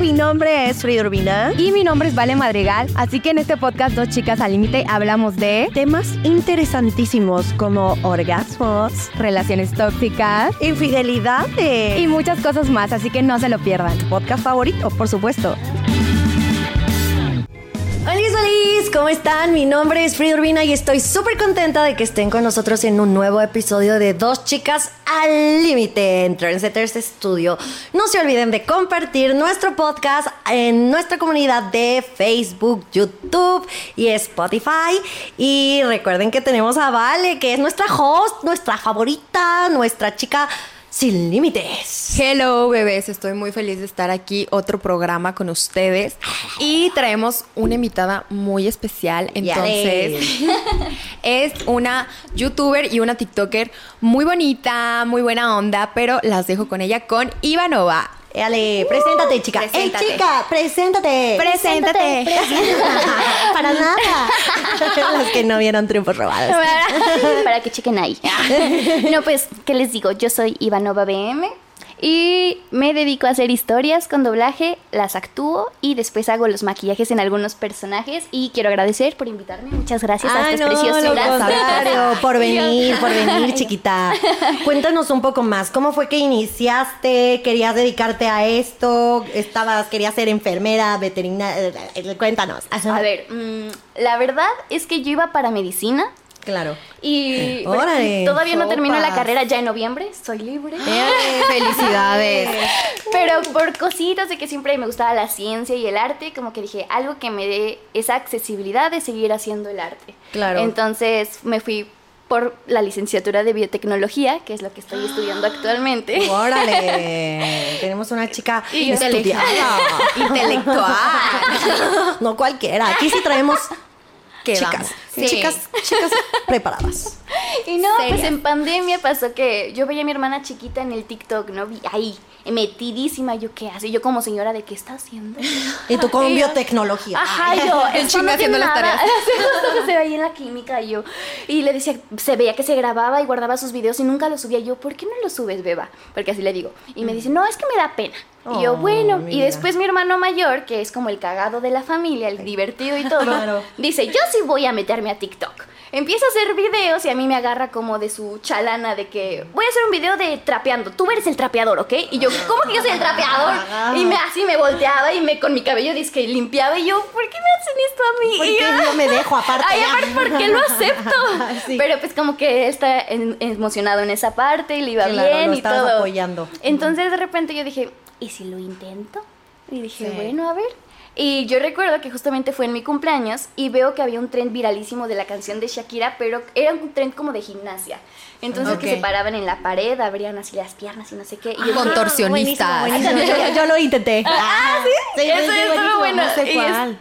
Mi nombre es Frida Urbina. Y mi nombre es Vale Madrigal. Así que en este podcast, Dos Chicas al Límite, hablamos de temas interesantísimos como orgasmos, relaciones tóxicas, infidelidades y muchas cosas más. Así que no se lo pierdan. Podcast favorito, por supuesto. Hola, ¿cómo están? Mi nombre es Frida Urbina y estoy súper contenta de que estén con nosotros en un nuevo episodio de Dos Chicas al Límite en Trendsetters Studio. No se olviden de compartir nuestro podcast en nuestra comunidad de Facebook, YouTube y Spotify. Y recuerden que tenemos a Vale, que es nuestra host, nuestra favorita, nuestra chica sin límites. Hello bebés, estoy muy feliz de estar aquí, otro programa con ustedes y traemos una invitada muy especial, entonces es una youtuber y una tiktoker muy bonita, muy buena onda, pero las dejo con ella con Ivanova. Ale, preséntate, chica. preséntate. ¡Ey, chica! ¡Preséntate! Preséntate. Para nada. Los que no vieron triunfos robados. para que chequen ahí. No, pues, ¿qué les digo? Yo soy Ivanova BM y me dedico a hacer historias con doblaje, las actúo y después hago los maquillajes en algunos personajes y quiero agradecer por invitarme. Muchas gracias a Ay, estas no, lo preciosuras. contrario, por venir, por venir, chiquita. Cuéntanos un poco más. ¿Cómo fue que iniciaste? ¿Querías dedicarte a esto? ¿Estabas, querías ser enfermera, veterinaria? Cuéntanos. A ver, mm, la verdad es que yo iba para medicina Claro. y Eh, órale, todavía no termino la carrera ya en noviembre, soy libre. Felicidades. Pero por cositas de que siempre me gustaba la ciencia y el arte, como que dije algo que me dé esa accesibilidad de seguir haciendo el arte. Claro. Entonces me fui por la licenciatura de biotecnología, que es lo que estoy estudiando actualmente. Órale. Tenemos una chica Y estudiada. Intelectual. No cualquiera. Aquí sí traemos ¿Qué chicas. vamos? Sí. Chicas, chicas preparadas. Y no, pues en pandemia pasó que yo veía a mi hermana chiquita en el TikTok, ¿no? Vi ahí, metidísima, yo qué hace, yo como señora de qué está haciendo. Y tú con biotecnología. Ajá, yo, El no tiene haciendo las tareas. Se veía en la química y yo. Y le decía, se veía que se grababa y guardaba sus videos y nunca los subía. Yo, ¿por qué no los subes, beba? Porque así le digo. Y me dice, no, es que me da pena. Y yo, Oh, bueno, y después mi hermano mayor, que es como el cagado de la familia, el divertido y todo, Claro. dice, yo sí voy a meterme a TikTok. Empieza a hacer videos y a mí me agarra como de su chalana de que voy a hacer un video de trapeando. Tú eres el trapeador, ¿ok? Y yo, ¿cómo que yo soy el trapeador? Y me así me volteaba y me con mi cabello que limpiaba y yo, ¿por qué me hacen esto a mí? Porque Y yo, me dejo aparte. Ay, aparte, ¿por qué lo acepto? Sí. Pero pues como que está emocionado en esa parte y le iba Claro, bien lo y todo. apoyando. Entonces de repente yo dije, ¿y si lo intento? Y dije, Sí. bueno, a ver. Y yo recuerdo que justamente fue en mi cumpleaños y veo que había un tren viralísimo de la canción de Shakira, pero era un tren como de gimnasia. Entonces que se paraban en la pared, abrían así las piernas y no sé qué. Y yo dije, Contorsionistas. Buenísimo, buenísimo. Yo, yo lo intenté. Ah, ¿sí? Eso estuvo buenísimo. bueno. No sé Y es- cuál.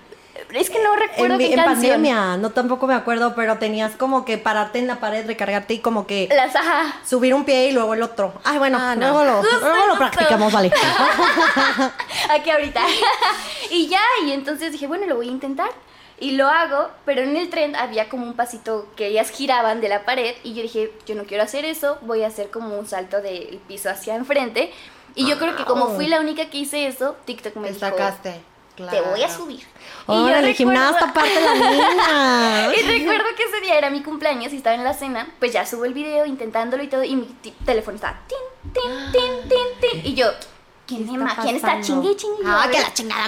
Es que no recuerdo En, qué en canción. pandemia, no tampoco me acuerdo, pero tenías como que pararte en la pared, recargarte y como que Las ajá. subir un pie y luego el otro. Ay, bueno, Ah, no. luego, lo, Justo, luego lo practicamos, vale. Aquí ahorita. y ya, y entonces dije, bueno, lo voy a intentar. Y lo hago, pero en el tren había como un pasito que ellas giraban de la pared y yo dije, yo no quiero hacer eso, voy a hacer como un salto del piso hacia enfrente. Y yo creo que como fui la única que hice eso, TikTok me Te dijo, sacaste. Te voy a subir. Y yo recuerdo- gimnasta aparte la niña. y recuerdo que ese día era mi cumpleaños y estaba en la cena, pues ya subo el video intentándolo y todo, y mi teléfono estaba tin, tin, tin, tin, tin. Y yo, ¿quién, ¿Qué es está ma- ¿quién está chingue chingue? Ah, Yo, que la chingada,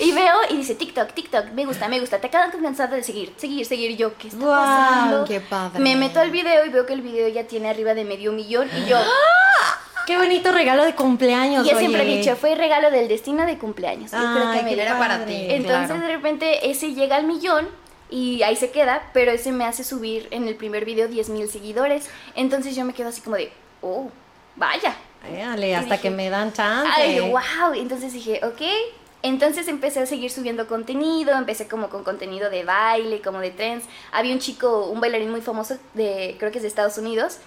Y veo y dice TikTok, TikTok, me gusta, me gusta. Te acaban cansado de seguir, seguir, seguir. Y yo, ¿qué está Guau, pasando? qué padre. Me meto al video y veo que el video ya tiene arriba de medio millón. Y yo, Qué bonito regalo de cumpleaños. yo siempre he oye. dicho, fue regalo del destino de cumpleaños. Yo creo Ay, que me era para ti. Entonces Claro. de repente ese llega al millón y ahí se queda, pero ese me hace subir en el primer video 10 mil seguidores. Entonces yo me quedo así como de, oh, vaya. Éale, hasta dije, que me dan chance. Ay, wow. Entonces dije, ok. Entonces empecé a seguir subiendo contenido, empecé como con contenido de baile, como de trends. Había un chico, un bailarín muy famoso, de creo que es de Estados Unidos,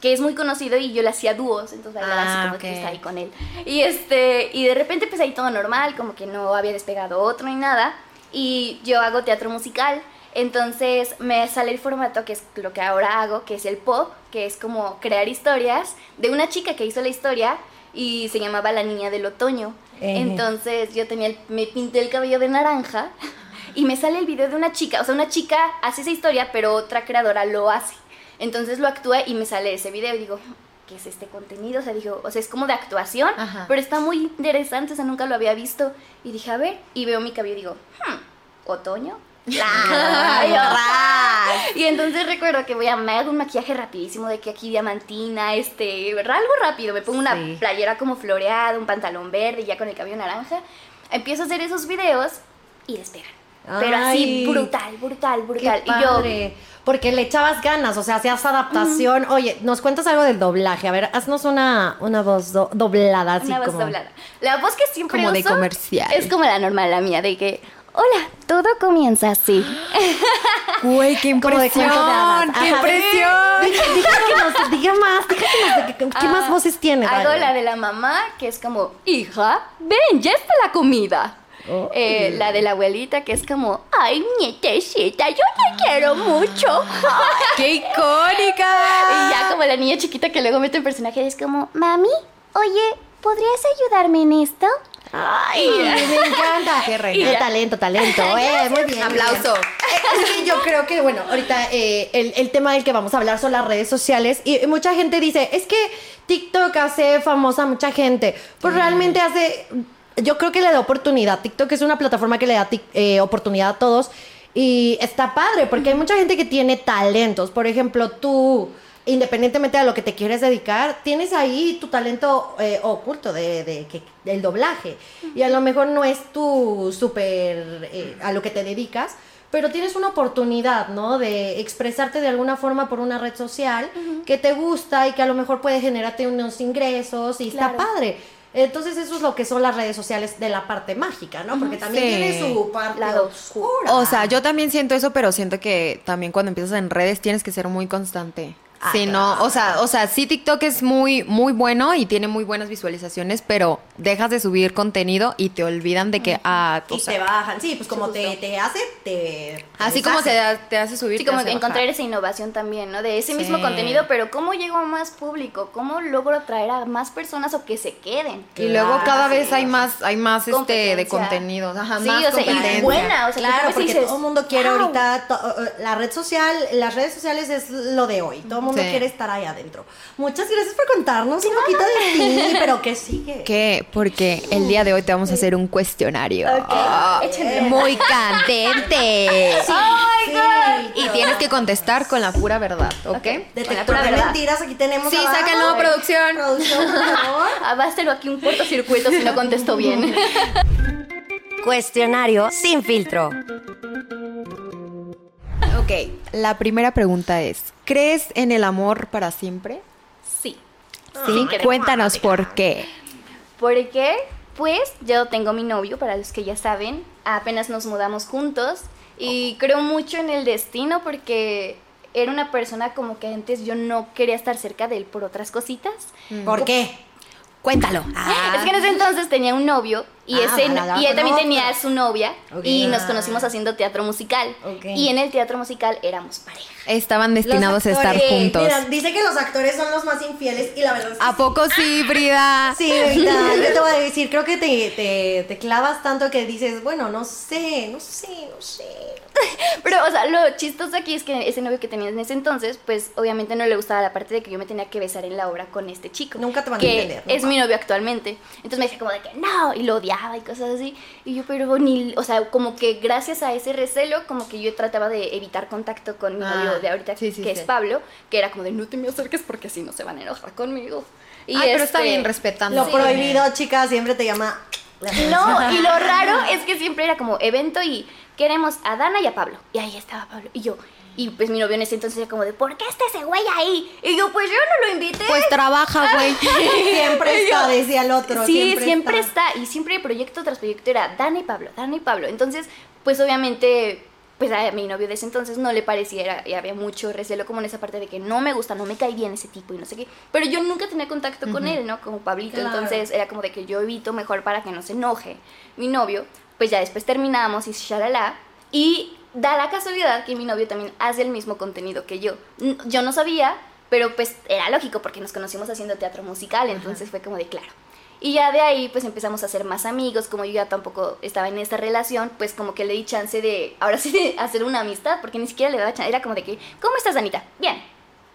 que es muy conocido y yo le hacía dúos, entonces bailaba Ah, así como que estaba ahí con él. Y este, y de repente empecé ahí todo normal, como que no había despegado otro ni nada. Y yo hago teatro musical, entonces me sale el formato que es lo que ahora hago, que es el pop, que es como crear historias de una chica que hizo la historia y se llamaba La Niña del Otoño. Entonces yo tenía el- me pinté el cabello de naranja y me sale el video de una chica, o sea, una chica hace esa historia, pero otra creadora lo hace. Entonces lo actúa y me sale ese video y digo, ¿qué es este contenido? O sea, digo, o sea, es como de actuación, Ajá. pero está muy interesante, o sea, nunca lo había visto. Y dije, a ver, y veo mi cabello y digo, hmm, ¿otoño? Y entonces recuerdo que voy a me hago un maquillaje rapidísimo de que aquí diamantina, este, algo rápido, me pongo una playera como floreada, un pantalón verde, ya con el cabello naranja. Empiezo a hacer esos videos y despegan. Pero así brutal, brutal, Qué brutal. y yo. Porque le echabas ganas, o sea, hacías adaptación. Oye, nos cuentas algo del doblaje. A ver, haznos una, una voz do- doblada, así una voz como. doblada. La voz que siempre Como de uso comercial. Es como la normal, la mía, de que hola, todo comienza así. Güey, qué Como de de impresión, qué impresión. Diga, diga que nos- diga más, diga que nos- ¿qué, qué más Ah, voces tiene? Hago la de la mamá, que es como, hija, ven, ya está la comida. Oh. Eh, la de la abuelita, que es como, ay, nietecita, yo te quiero mucho. ¡Qué icónica! y ya como la niña chiquita que luego mete en personaje, es como, mami, oye, ¿podrías ayudarme en esto? Ay, me encanta. Qué reina. Eh, talento, talento. Eh, muy bien. muy Aplauso. bien. Es que yo creo que, bueno, ahorita eh, el, el tema del que vamos a hablar son las redes sociales. Y mucha gente dice, es que TikTok hace famosa a mucha gente. Pues realmente hace. Yo creo que le da oportunidad. TikTok es una plataforma que le da eh, oportunidad a todos. Y está padre, porque hay mucha gente que tiene talentos. Por ejemplo, tú independientemente de lo que te quieres dedicar, tienes ahí tu talento eh, oculto de, de que- del doblaje. Y a lo mejor no es tu súper eh, a lo que te dedicas, pero tienes una oportunidad, ¿no? De expresarte de alguna forma por una red social que te gusta y que a lo mejor puede generarte unos ingresos y está padre. Entonces eso es lo que son las redes sociales de la parte mágica, ¿no? Porque también Sí. tiene su parte Lado oscura. O sea, yo también siento eso, pero siento que también cuando empiezas en redes tienes que ser muy constante. Ah, Sí, no, o sea, o sea, sí TikTok es muy muy bueno y tiene muy buenas visualizaciones, pero dejas de subir contenido y te olvidan de que ah, o y sea, te bajan, sí, pues como te, te hace, te... así te como se deshace. da- te hace subir Sí, te como hace encontrar bajar. esa innovación también, ¿no? De ese mismo Sí. contenido, pero ¿cómo llego a más público? ¿Cómo logro atraer a más personas o que se queden? Y luego cada vez hay más hay más este de Competencia. contenidos, ajá, Sí, más o sea, y competencia. buena, o sea, que Claro, tú ves y porque dices, todo el mundo quiere "Wow". ahorita, to- eh, la red social, las redes sociales es lo de hoy, todo el mundo Sí. quiere estar ahí adentro. Muchas gracias por contarnos un poquito de ti, pero ¿qué sigue? ¿Qué? Porque el día de hoy te vamos a hacer un cuestionario. Ah, échenle. muy candente. Sí, Y tienes que contestar con la pura verdad, ¿ok? Detector pura de verdad. mentiras, aquí tenemos Sí, abajo. sáquenlo, producción. Producción, por favor. Ah, va a ser aquí un cortocircuito si no contesto bien. Cuestionario sin filtro. Ok, la primera pregunta es, ¿crees en el amor para siempre? Sí. Sí, creo. cuéntanos por qué. Porque, pues, yo tengo mi novio, para los que ya saben, apenas nos mudamos juntos y creo mucho en el destino porque era una persona como que antes yo no quería estar cerca de él por otras cositas. ¿Por qué? Cuéntalo. Es que en ese entonces tenía un novio Y, Ah, ese, la daba y él también tenía a su novia y nos Ah. conocimos haciendo teatro musical. Y en el teatro musical éramos pareja. Estaban destinados a estar juntos. Mira, dice que los actores son los más infieles y la verdad es que ¿A poco sí, Frida? Sí, ahorita, yo te voy a decir, creo que te, te, te clavas tanto que dices, bueno, no sé, no sé, no sé. Pero, o sea, lo chistoso aquí es que ese novio que tenía en ese entonces, pues obviamente no le gustaba la parte de que yo me tenía que besar en la obra con este chico. Nunca te van a que entender, Es mi novio actualmente. Entonces me decía como de que no, y lo odiaba y cosas así. Y yo, pero ni, o sea, como que gracias a ese recelo, como que yo trataba de evitar contacto con mi Ah, novio de ahorita, sí, sí, que sí. es Pablo, que era como de no te me acerques porque si no se van a enojar conmigo. Y Ay, pero está este- bien respetando. Lo Sí. prohibido, chicas, siempre te llama. la no, y lo raro es que siempre era como evento y queremos a Dana y a Pablo. Y ahí estaba Pablo. Y yo, y pues mi novio en ese entonces era como de, ¿por qué está ese güey ahí? Y yo, pues yo no lo invité. Pues trabaja, güey. Siempre está, decía el otro. sí, siempre, está. Y siempre proyecto tras proyecto era Dana y Pablo, Dana y Pablo. Entonces, pues obviamente, pues a mi novio de ese entonces no le pareciera y había mucho recelo como en esa parte de que no me gusta, no me cae bien ese tipo y no sé qué. Pero yo nunca tenía contacto con él, ¿no? Como Pablito. Claro. Entonces era como de que yo evito mejor para que no se enoje mi novio. Pues ya después terminamos y shalala. Y da la casualidad que mi novio también hace el mismo contenido que yo. Yo no sabía, pero pues era lógico porque nos conocimos haciendo teatro musical, entonces fue como de claro. Y ya de ahí pues empezamos a ser más amigos, como yo ya tampoco estaba en esta relación, pues como que le di chance de, ahora sí, de hacer una amistad, porque ni siquiera le daba chance, era como de que, ¿cómo estás, Anita? Bien.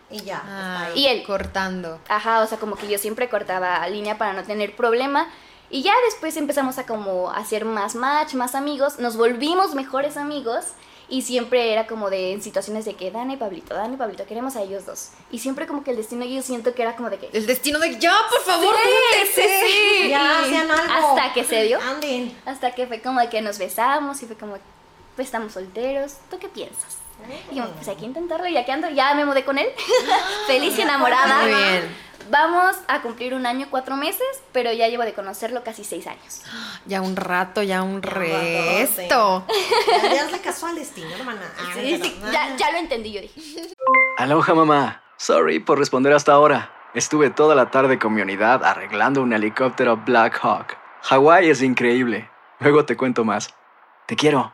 Y ya. Ah. Y él. Cortando. Ajá, o sea, como que yo siempre cortaba línea para no tener problema. Y ya después empezamos a como hacer más match, más amigos, nos volvimos mejores amigos y siempre era como de en situaciones de que Dana y Pablito, Dana y Pablito, queremos a ellos dos. Y siempre como que el destino yo siento que era como de que... El destino de ya, por favor, Sí, sí, sí. Ya, hacían algo. Hasta que se dio. Anden. Hasta que fue como de que nos besamos y fue como, pues estamos solteros, ¿tú qué piensas? Y yo, pues hay que intentarlo, y ya que ando, ya me mudé con él, feliz y enamorada. Muy bien. Vamos a cumplir un año, cuatro meses, pero ya llevo de conocerlo casi seis años. Ya un rato, ya un Ya resto. Ya, hazle caso al destino, hermana. Ah, Sí, no, sí, ya, ya lo entendí, yo dije. Aloha mamá. Sorry por responder hasta ahora. Estuve toda la tarde con mi unidad arreglando un helicóptero Black Hawk. Hawái es increíble. Luego te cuento más. Te quiero.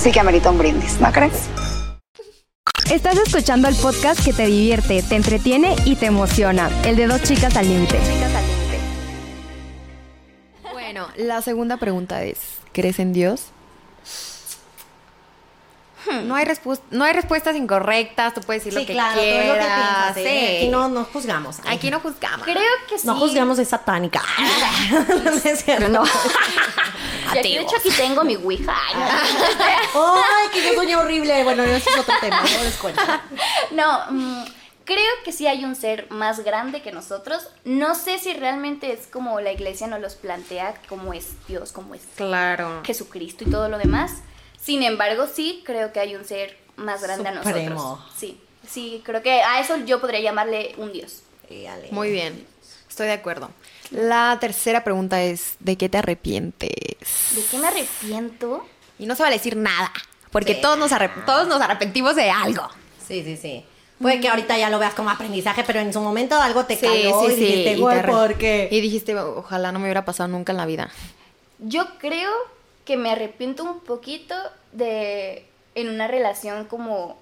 sí que amerita un brindis, ¿no crees? Estás escuchando el podcast que te divierte, te entretiene y te emociona. El de dos chicas al límite. Bueno, la segunda pregunta es, ¿crees en Dios? No hay, no hay respuestas incorrectas, tú puedes decir Sí, lo que claro, todo quieras. lo que piensas. sí. ¿eh? Aquí no, no juzgamos. Aquí no juzgamos. Creo que sí. No juzgamos, es satánica. no es cierto. No. De hecho, aquí tengo mi Ouija. Ay, no. Ay, que yo soñé horrible. Bueno, ese es otro tema, no les cuento. No, mm, creo que sí hay un ser más grande que nosotros. No sé si realmente es como la iglesia nos los plantea, como es Dios, como es Claro. Jesucristo y todo lo demás. Sin embargo, sí creo que hay un ser más grande a Supremo. nosotros. Sí, sí, creo que a eso yo podría llamarle un Dios. Muy bien, estoy de acuerdo. La tercera pregunta es, ¿de qué te arrepientes? ¿De qué me arrepiento? Y no se vale decir nada, porque Sí. todos, nos arrep- todos nos arrepentimos de algo. Sí, sí, sí. Puede que ahorita ya lo veas como aprendizaje, pero en su momento algo te Sí, caló sí, y sí, dijiste, y te güey, arre- ¿por qué? Y dijiste, ojalá no me hubiera pasado nunca en la vida. Yo creo que me arrepiento un poquito de en una relación como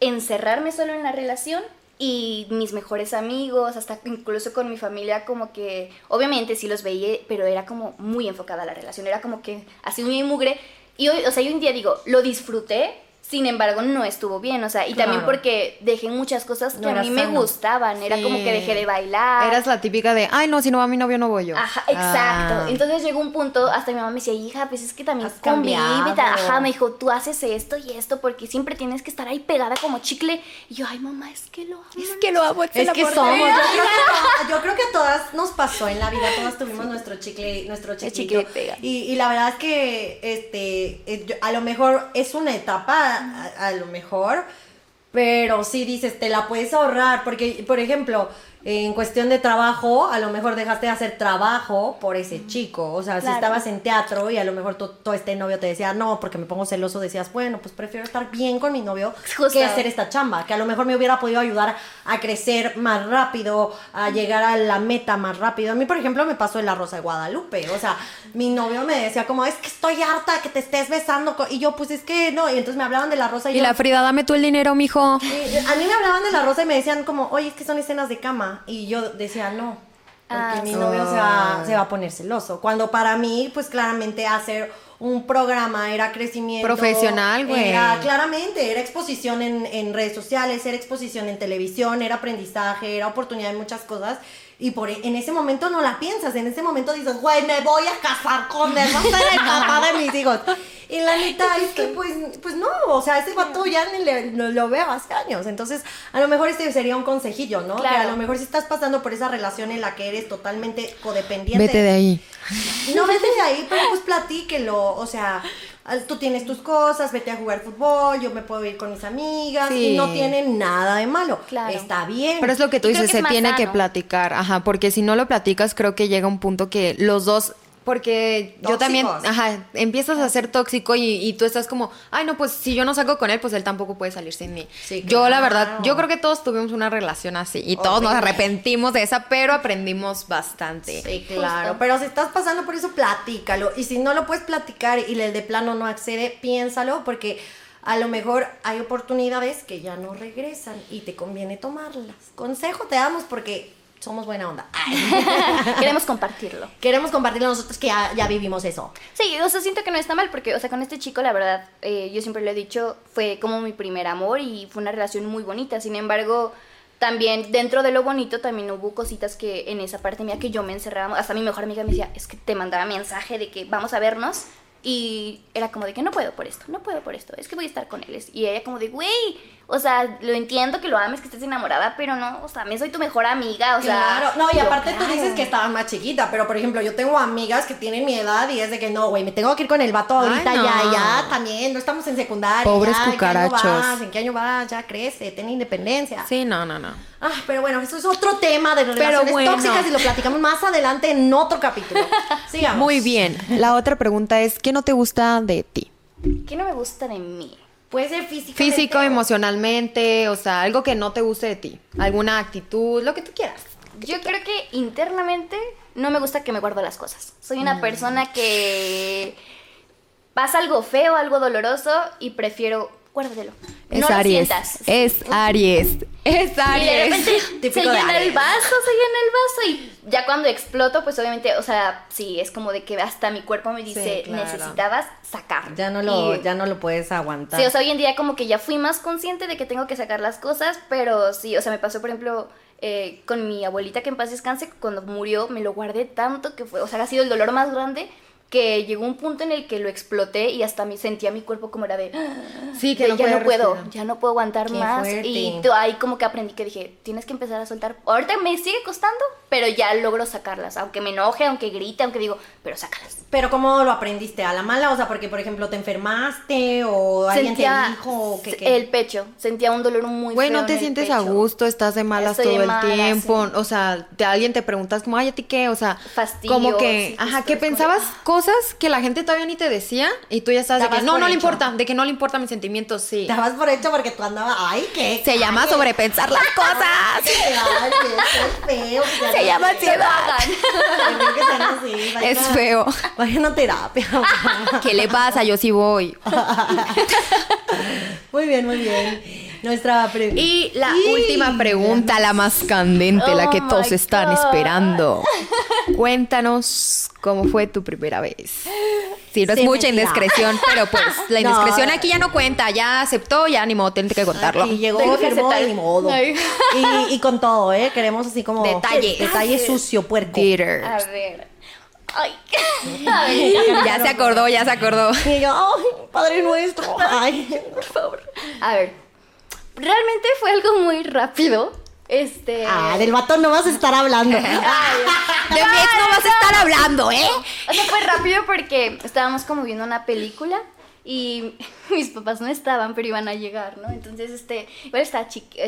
encerrarme solo en la relación y mis mejores amigos, hasta incluso con mi familia, como que obviamente sí los veía, pero era como muy enfocada la relación, era como que así muy mugre. Y hoy, o sea, yo un día digo, lo disfruté, sin embargo, no estuvo bien, o sea, y también porque dejé muchas cosas que No a mí me gustaban, era como que dejé de bailar. Eras la típica de, ay, no, si no va mi novio, no voy yo. Ajá, exacto. Ah. Entonces llegó un punto, hasta mi mamá me decía, hija, pues es que también Has cambiado. convive. Ajá, me dijo, tú haces esto y esto porque siempre tienes que estar ahí pegada como chicle. Y yo, ay, mamá, es que lo amo. Es que lo amo, Es que somos, yo creo que, yo creo que a todas nos pasó en la vida, todas tuvimos nuestro chicle, nuestro chiquito. chicle pega. Y, y la verdad es que este, eh, yo- a lo mejor es una etapa, a, lo mejor, pero sí dices, te la puedes ahorrar, porque, por ejemplo, en cuestión de trabajo, a lo mejor dejaste de hacer trabajo por ese chico. O sea, si estabas en teatro y a lo mejor tu- todo este novio te decía, no, porque me pongo celoso, decías, bueno, pues prefiero estar bien con mi novio Justo. que hacer esta chamba, que a lo mejor me hubiera podido ayudar a crecer más rápido, a llegar a la meta más rápido. A mí, por ejemplo, me pasó en la Rosa de Guadalupe. O sea, mi novio me decía como, es que estoy harta que te estés besando. co-". Y yo, pues es que no. Y entonces me hablaban de la Rosa y, Y yo, la Frida, dame tú el dinero, mijo. y a mí me hablaban de la rosa y me decían como, oye, es que son escenas de cama. Y yo decía, no, porque Ah, mi sí. novio se va, se va a poner celoso. Cuando para mí, pues claramente hacer un programa era crecimiento. Profesional, güey. Era, claramente, era exposición en, en redes sociales, era exposición en televisión, era aprendizaje, era oportunidad de muchas cosas. Y por, e, en ese momento no la piensas, en ese momento dices, güey, me voy a casar con él, va a ser el papá de mis hijos. Y la neta es que, pues, pues no, o sea, ese vato ya ni le, no lo veo hace años. Entonces, a lo mejor este sería un consejillo, ¿no? Claro. Que a lo mejor si estás pasando por esa relación en la que eres totalmente codependiente. Vete de ahí. No vete de ahí, pero pues platíquelo. O sea, tú tienes tus cosas, vete a jugar fútbol, yo me puedo ir con mis amigas. Sí. Y no tiene nada de malo. Claro. Está bien. Pero es lo que tú dices, que se tiene que platicar, ajá, porque si no lo platicas, creo que llega un punto que los dos, porque yo también, ajá, empiezas a ser tóxico y, y tú estás como, ay, no, pues si yo no salgo con él, pues él tampoco puede salir sin mí. Sí, Yo, la verdad, yo creo que todos tuvimos una relación así y todos nos arrepentimos de esa, pero aprendimos bastante. Sí, claro. Pero si estás pasando por eso, platícalo. Y si no lo puedes platicar y el de plano no accede, piénsalo porque a lo mejor hay oportunidades que ya no regresan y te conviene tomarlas. Consejo te damos porque somos buena onda. Queremos compartirlo. Queremos compartirlo nosotros que ya, ya vivimos eso. Sí, o sea, siento que no está mal porque, o sea, con este chico, la verdad, eh, yo siempre lo he dicho, fue como mi primer amor y fue una relación muy bonita. Sin embargo, también dentro de lo bonito también hubo cositas que en esa parte mía que yo me encerraba. Hasta mi mejor amiga me decía, es que te mandaba mensaje de que vamos a vernos. Y era como de que no puedo por esto, no puedo por esto, es que voy a estar con él. Y ella como de, güey, o sea, lo entiendo que lo ames, que estés enamorada, pero no, o sea, me soy tu mejor amiga, o sea. Claro, no, y aparte tú claro. dices que estabas más chiquita, pero por ejemplo, yo tengo amigas que tienen mi edad y es de que no, güey, me tengo que ir con el vato ahorita Ay, no. ya, ya, también, no estamos en secundaria. Pobres ya, ¿en qué año cucarachos. vas? ¿En qué año vas? Ya crece, ten independencia. Sí, no, no, no. Ah, pero bueno, eso es otro tema de relaciones bueno. tóxicas y lo platicamos más adelante en otro capítulo. Sigamos. Muy bien. La otra pregunta es, ¿qué no te gusta de ti? ¿Qué no me gusta de mí? Puede ser físico. Físico, emocionalmente, o sea, algo que no te guste de ti. Alguna actitud, lo que tú quieras. Yo creo que internamente no me gusta que me guardo las cosas. Soy una persona que pasa algo feo, algo doloroso y prefiero guárdatelo. Es no lo Aries. sientas. Es Aries. Es Y de Aries. se de llena el vaso, se llena el vaso y ya cuando exploto, pues obviamente, o sea, sí, es como de que hasta mi cuerpo me dice, Sí, claro. necesitabas sacar. Ya no lo, Y- ya no lo puedes aguantar. Sí, o sea, hoy en día como que ya fui más consciente de que tengo que sacar las cosas, pero sí, o sea, me pasó, por ejemplo, eh, con mi abuelita que en paz descanse, cuando murió me lo guardé tanto que fue, o sea, ha sido el dolor más grande que llegó un punto en el que lo exploté y hasta me sentía mi cuerpo como era de Sí, que de, no ya no puedo, respirar. ya no puedo aguantar Qué más fuerte. y tú- ahí como que aprendí que dije, tienes que empezar a soltar. Ahorita me sigue costando, pero ya logro sacarlas, aunque me enoje, aunque grite, aunque digo, pero sácalas. Pero ¿cómo lo aprendiste? ¿A la mala? O sea, porque por ejemplo te enfermaste o alguien te dijo que... que- el pecho, sentía un dolor muy Güey, feo no te en el sientes a gusto, estás de malas Estoy de todo el tiempo. sí. O sea, de alguien te preguntas como, ay, ¿a ti qué? O sea, Fastidio, como que, sí, ajá, que pensabas ah. Cosas que la gente todavía ni te decía y tú ya estás de que no, no le importa, de que no le importan mis sentimientos, sí. Te vas por hecho porque tú andabas... ¡Ay, qué! Se llama sobrepensar las cosas. Ay, qué, qué feo. Se llama ansiedad. Es feo. Vayan a terapia. ¿Qué le pasa? Yo sí voy. muy bien, muy bien. Nuestra pregunta. Y la última pregunta, la más candente, la que Oh todos están God. esperando. Cuéntanos cómo fue tu primera vez. Sí, no es Sí, mucha indiscreción, pero pues la No. indiscreción aquí ya no cuenta, ya aceptó, ya ni modo, tiene que contarlo. Y llegó, Tengo que firmó aceptar. y ni modo. Y, y con todo, ¿eh? Queremos así como... Detalles. Detalle sucio, puerco. Theater. A ver. Ay. Ya se acordó, ya se acordó. Y yo, ay, Padre Nuestro. Ay, Por favor. A ver. Realmente fue algo muy rápido. Este. ah, del vato no vas a estar hablando. De mi ex no vas a estar hablando, ¿eh? O sea, fue rápido porque estábamos como viendo una película y mis papás no estaban, pero iban a llegar, ¿no? Entonces, este, igual estaba chiquita,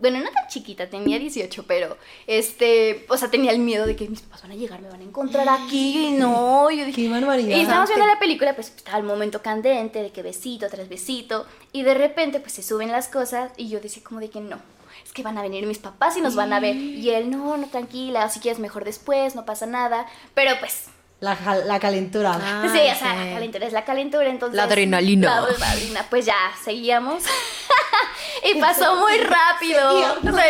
bueno, no tan chiquita, tenía 18, pero, este, o sea, tenía el miedo de que mis papás van a llegar, me van a encontrar aquí, y no, yo dije... Qué barbaridad. Y estábamos viendo la película, pues estaba el momento candente de que besito tras besito, y de repente, pues se suben las cosas, y yo decía como de que no. Es que van a venir mis papás y nos van a ver. Y él, no, no, tranquila, si quieres mejor después, no pasa nada. Pero pues, La, la calentura. sí, o sea, la calentura es la calentura, entonces... La adrenalina. La adrenalina, pues ya, seguíamos. y pasó muy rápido. Seguíamos. Los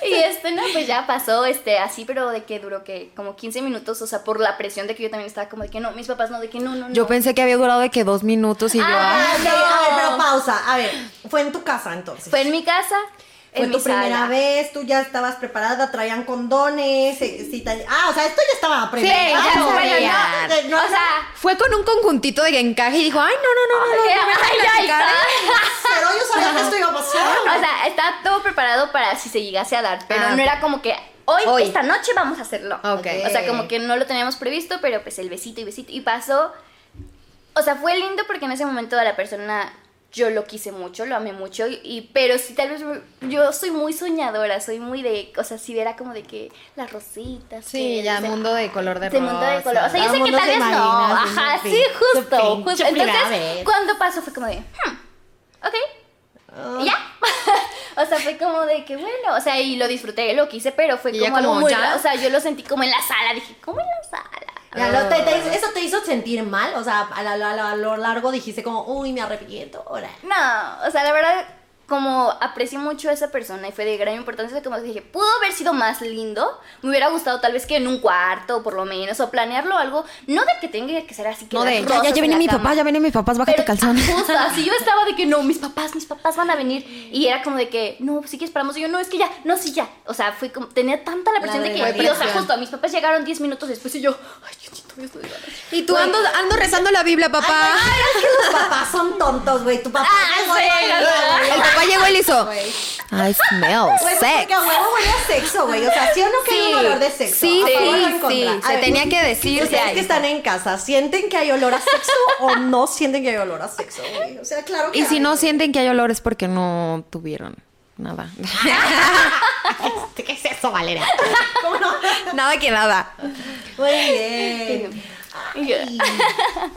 y este, no, pues ya pasó, este, así, pero de que duró que como 15 minutos, o sea, por la presión de que yo también estaba como de que no, mis papás no, de que no, no, no. Yo pensé que había durado de que dos minutos y yo. Ah, ah, a ver, pero pausa. A ver, fue en tu casa entonces. Fue en mi casa, Fue tu primera sala. vez, tú ya estabas preparada, traían condones, eh, cita- Ah, o sea, esto ya estaba Sí, preparado. ya Bueno, sabía. no, no, o sea, Fue con un conjuntito de encaje y dijo, ay, no, no, no, no, no, Ay, no me ay, vayan a ay, picar". pero yo sabía que esto iba a pasar. O sea, estaba todo preparado para si se llegase a dar, pero Ah, no era como que hoy, Hoy. esta noche vamos a hacerlo. Ok. O sea, como que no lo teníamos previsto, pero pues el besito y besito. Y pasó. O sea, fue lindo porque en ese momento a la persona yo lo quise mucho, lo amé mucho. Y, y- pero sí, tal vez yo soy muy soñadora, soy muy de. O sea, si era como de que las rositas. Sí, que- ya o sea, mundo de color de de mundo de rosa. color. O sea, yo Todo sé que tal vez no. Ajá, sí, justo. justo. Entonces, cuando pasó fue como de. "Hmm, ok. Y ya. o sea, fue como de que bueno, o sea, y lo disfruté, lo quise, pero fue ya como algo como, muy. O sea, yo lo sentí como en la sala, dije, ¿cómo en la sala? Ya, lo- te- te- ¿Eso te hizo sentir mal? O sea, a, la- a lo largo dijiste como, uy, me arrepiento ahora. No, o sea, la verdad, como aprecié mucho a esa persona y fue de gran importancia, como dije, pudo haber sido más lindo, me hubiera gustado tal vez que en un cuarto, por lo menos, o planearlo algo, no de que tenga que ser así que No de, ya, ya, ya en viene mi cama. papá, ya viene mi papá, bájate ah, Justo, así yo estaba de que no, mis papás, mis papás van a venir. Y era como de que, no, sí que esperamos. Y yo, no, es que ya, no, sí, ya. O sea, fue como, tenía tanta la presión de que, y, o sea, justo, mis papás llegaron 10 minutos después y yo, ay, Y tú ando, ando rezando la Biblia, papá. Ay, es que los papás son tontos, güey. Tu papá Ah. El papá llegó y le hizo, I smell Güey, sex. porque a huevo huele a sexo, güey. O sea, ¿sí o no que hay un olor de sexo? Sí, ¿A sí, sí. A Se ver, tenía que decir Ustedes que están en casa, ¿sienten que hay olor a sexo o no sienten que hay olor a sexo, güey? O sea, claro que Y si hay, no güey. sienten que hay olor es porque no tuvieron nada. ¿Qué es eso, Valeria? ¿Cómo no? nada que nada. Muy bien.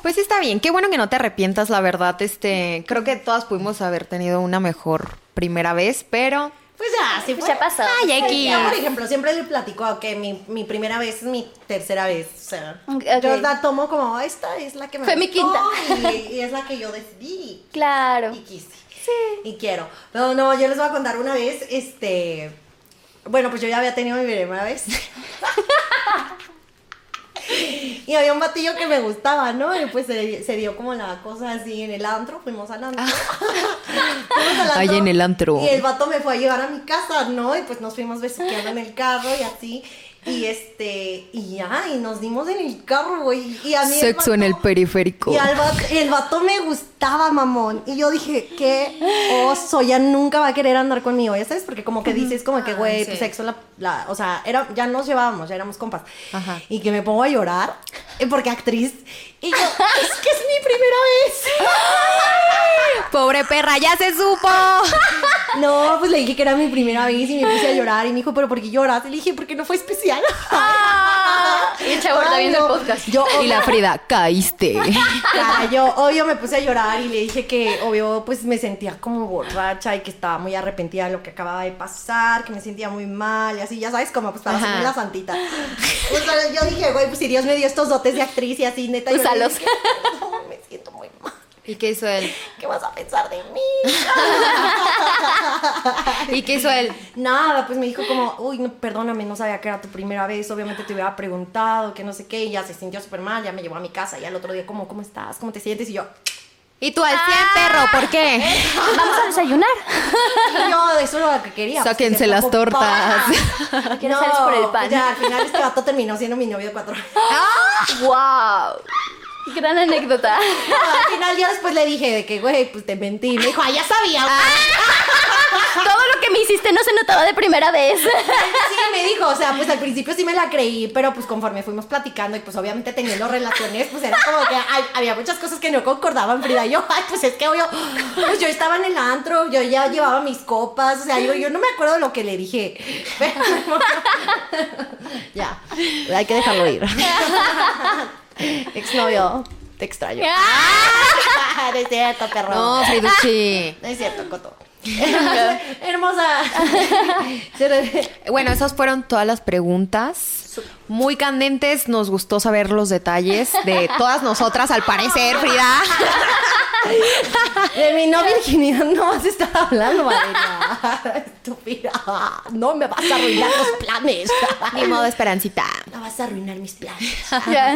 Pues está bien, qué bueno que no te arrepientas, la verdad. Este, creo que todas pudimos haber tenido una mejor primera vez, pero Pues ya, sí Pues fue. ya pasó. Ay, X. Yo, por ejemplo, siempre le platico que mi, mi primera vez es mi tercera vez. O sea, yo la tomo como, esta es la que me Fue mi quinta. Y, y es la que yo decidí Claro. y quise. Y quiero. No, no, yo les voy a contar una vez, este... Bueno, pues yo ya había tenido mi primera vez. Y había un batillo que me gustaba, ¿no? Y pues se, se dio como la cosa así en el antro, fuimos al antro. Fuimos al Ahí antro, en el antro. Y el vato me fue a llevar a mi casa, ¿no? Y pues nos fuimos besuqueando en el carro y así. Y este, y ya, y nos dimos en el carro, güey. Y a mí sexo en el periférico. y al vato, el vato me gustaba, mamón. Y yo dije, qué oso, ya nunca va a querer andar conmigo, ¿ya sabes? Porque como que dices, como que, güey, pues sexo, la, la- o sea, era, ya nos llevábamos, ya éramos compas. Ajá. Y que me pongo a llorar, eh, porque actriz. Y yo, es que es mi primera vez. Pobre perra, ya se supo. No, pues le dije que era mi primera vez y me puse a llorar. Y me dijo, ¿pero por qué lloras? Y le dije, porque no fue especial. Y el chavo está viendo no. el podcast. Yo, Y la Frida, caíste. Cara, yo obvio me puse a llorar y le dije que obvio pues me sentía como borracha y que estaba muy arrepentida de lo que acababa de pasar, que me sentía muy mal y así, ya sabes, como pues para Ajá. hacerme la santita. Yo dije, güey, pues si Dios me dio estos dotes de actriz y así, neta, yo le Úsalos. dije, no, me siento muy mal. ¿Y qué hizo él? ¿Qué vas a pensar de mí? ¿Y qué hizo él? Nada, pues me dijo como, uy, no, perdóname, no sabía que era tu primera vez, obviamente te hubiera preguntado, que no sé qué, y ya se sintió súper mal, ya me llevó a mi casa, y al otro día como, ¿cómo estás? ¿Cómo te sientes? Y yo... Y tú al 100, perro, ¿por qué? Vamos a desayunar. Yo, eso era lo que quería. pues, Sáquense que se las tortas. ¿A qué hora sales por el pan? Ya, al final este gato terminó siendo mi novio de cuatro años. ¡Wow! Gran anécdota. al final yo después le dije de que, güey, pues te mentí. Me dijo, ah, ya sabía. güey". Todo lo que me hiciste no se notaba de primera vez. Sí, me dijo, o sea, pues al principio sí me la creí, pero pues conforme fuimos platicando y pues obviamente teniendo relaciones, pues era como que ay, había muchas cosas que no concordaban, Frida. Y yo, ay, pues es que yo, pues yo estaba en el antro, yo ya llevaba mis copas, o sea, yo, yo no me acuerdo lo que le dije. Pero- ya, hay que dejarlo ir. Exnovio, te extraño. no es cierto, perro. No, Friducci. No es cierto, Coto. Hermosa. Bueno, esas fueron todas las preguntas. Muy candentes, nos gustó saber los detalles de todas nosotras, al parecer, Frida. De mi no virginidad no vas a estar hablando, Valeria. Estúpida. No me vas a arruinar los planes. Ni modo, Esperancita. No vas a arruinar mis planes. Ya.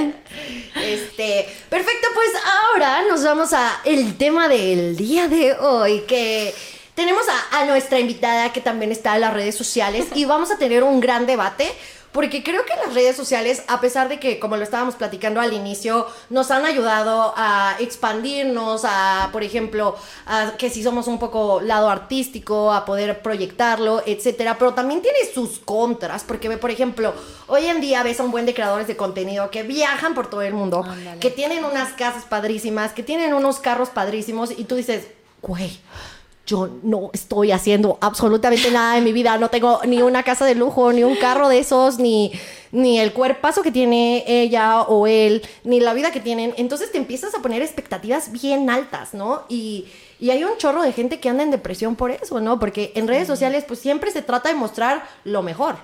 Este, perfecto, pues ahora nos vamos a el tema del día de hoy, que tenemos a, a nuestra invitada que también está en las redes sociales y vamos a tener un gran debate. Porque creo que las redes sociales, a pesar de que, como lo estábamos platicando al inicio, nos han ayudado a expandirnos, a, por ejemplo, a que si somos un poco lado artístico, a poder proyectarlo, etcétera. Pero también tiene sus contras, porque, por ejemplo, hoy en día ves a un buen de creadores de contenido que viajan por todo el mundo, que tienen unas casas padrísimas, que tienen unos carros padrísimos, y tú dices, güey, yo no estoy haciendo absolutamente nada en mi vida. No tengo ni una casa de lujo, ni un carro de esos, ni, ni el cuerpazo que tiene ella o él, ni la vida que tienen. Entonces te empiezas a poner expectativas bien altas, ¿no? Y, y hay un chorro de gente que anda en depresión por eso, ¿no? Porque en redes sociales pues siempre se trata de mostrar lo mejor.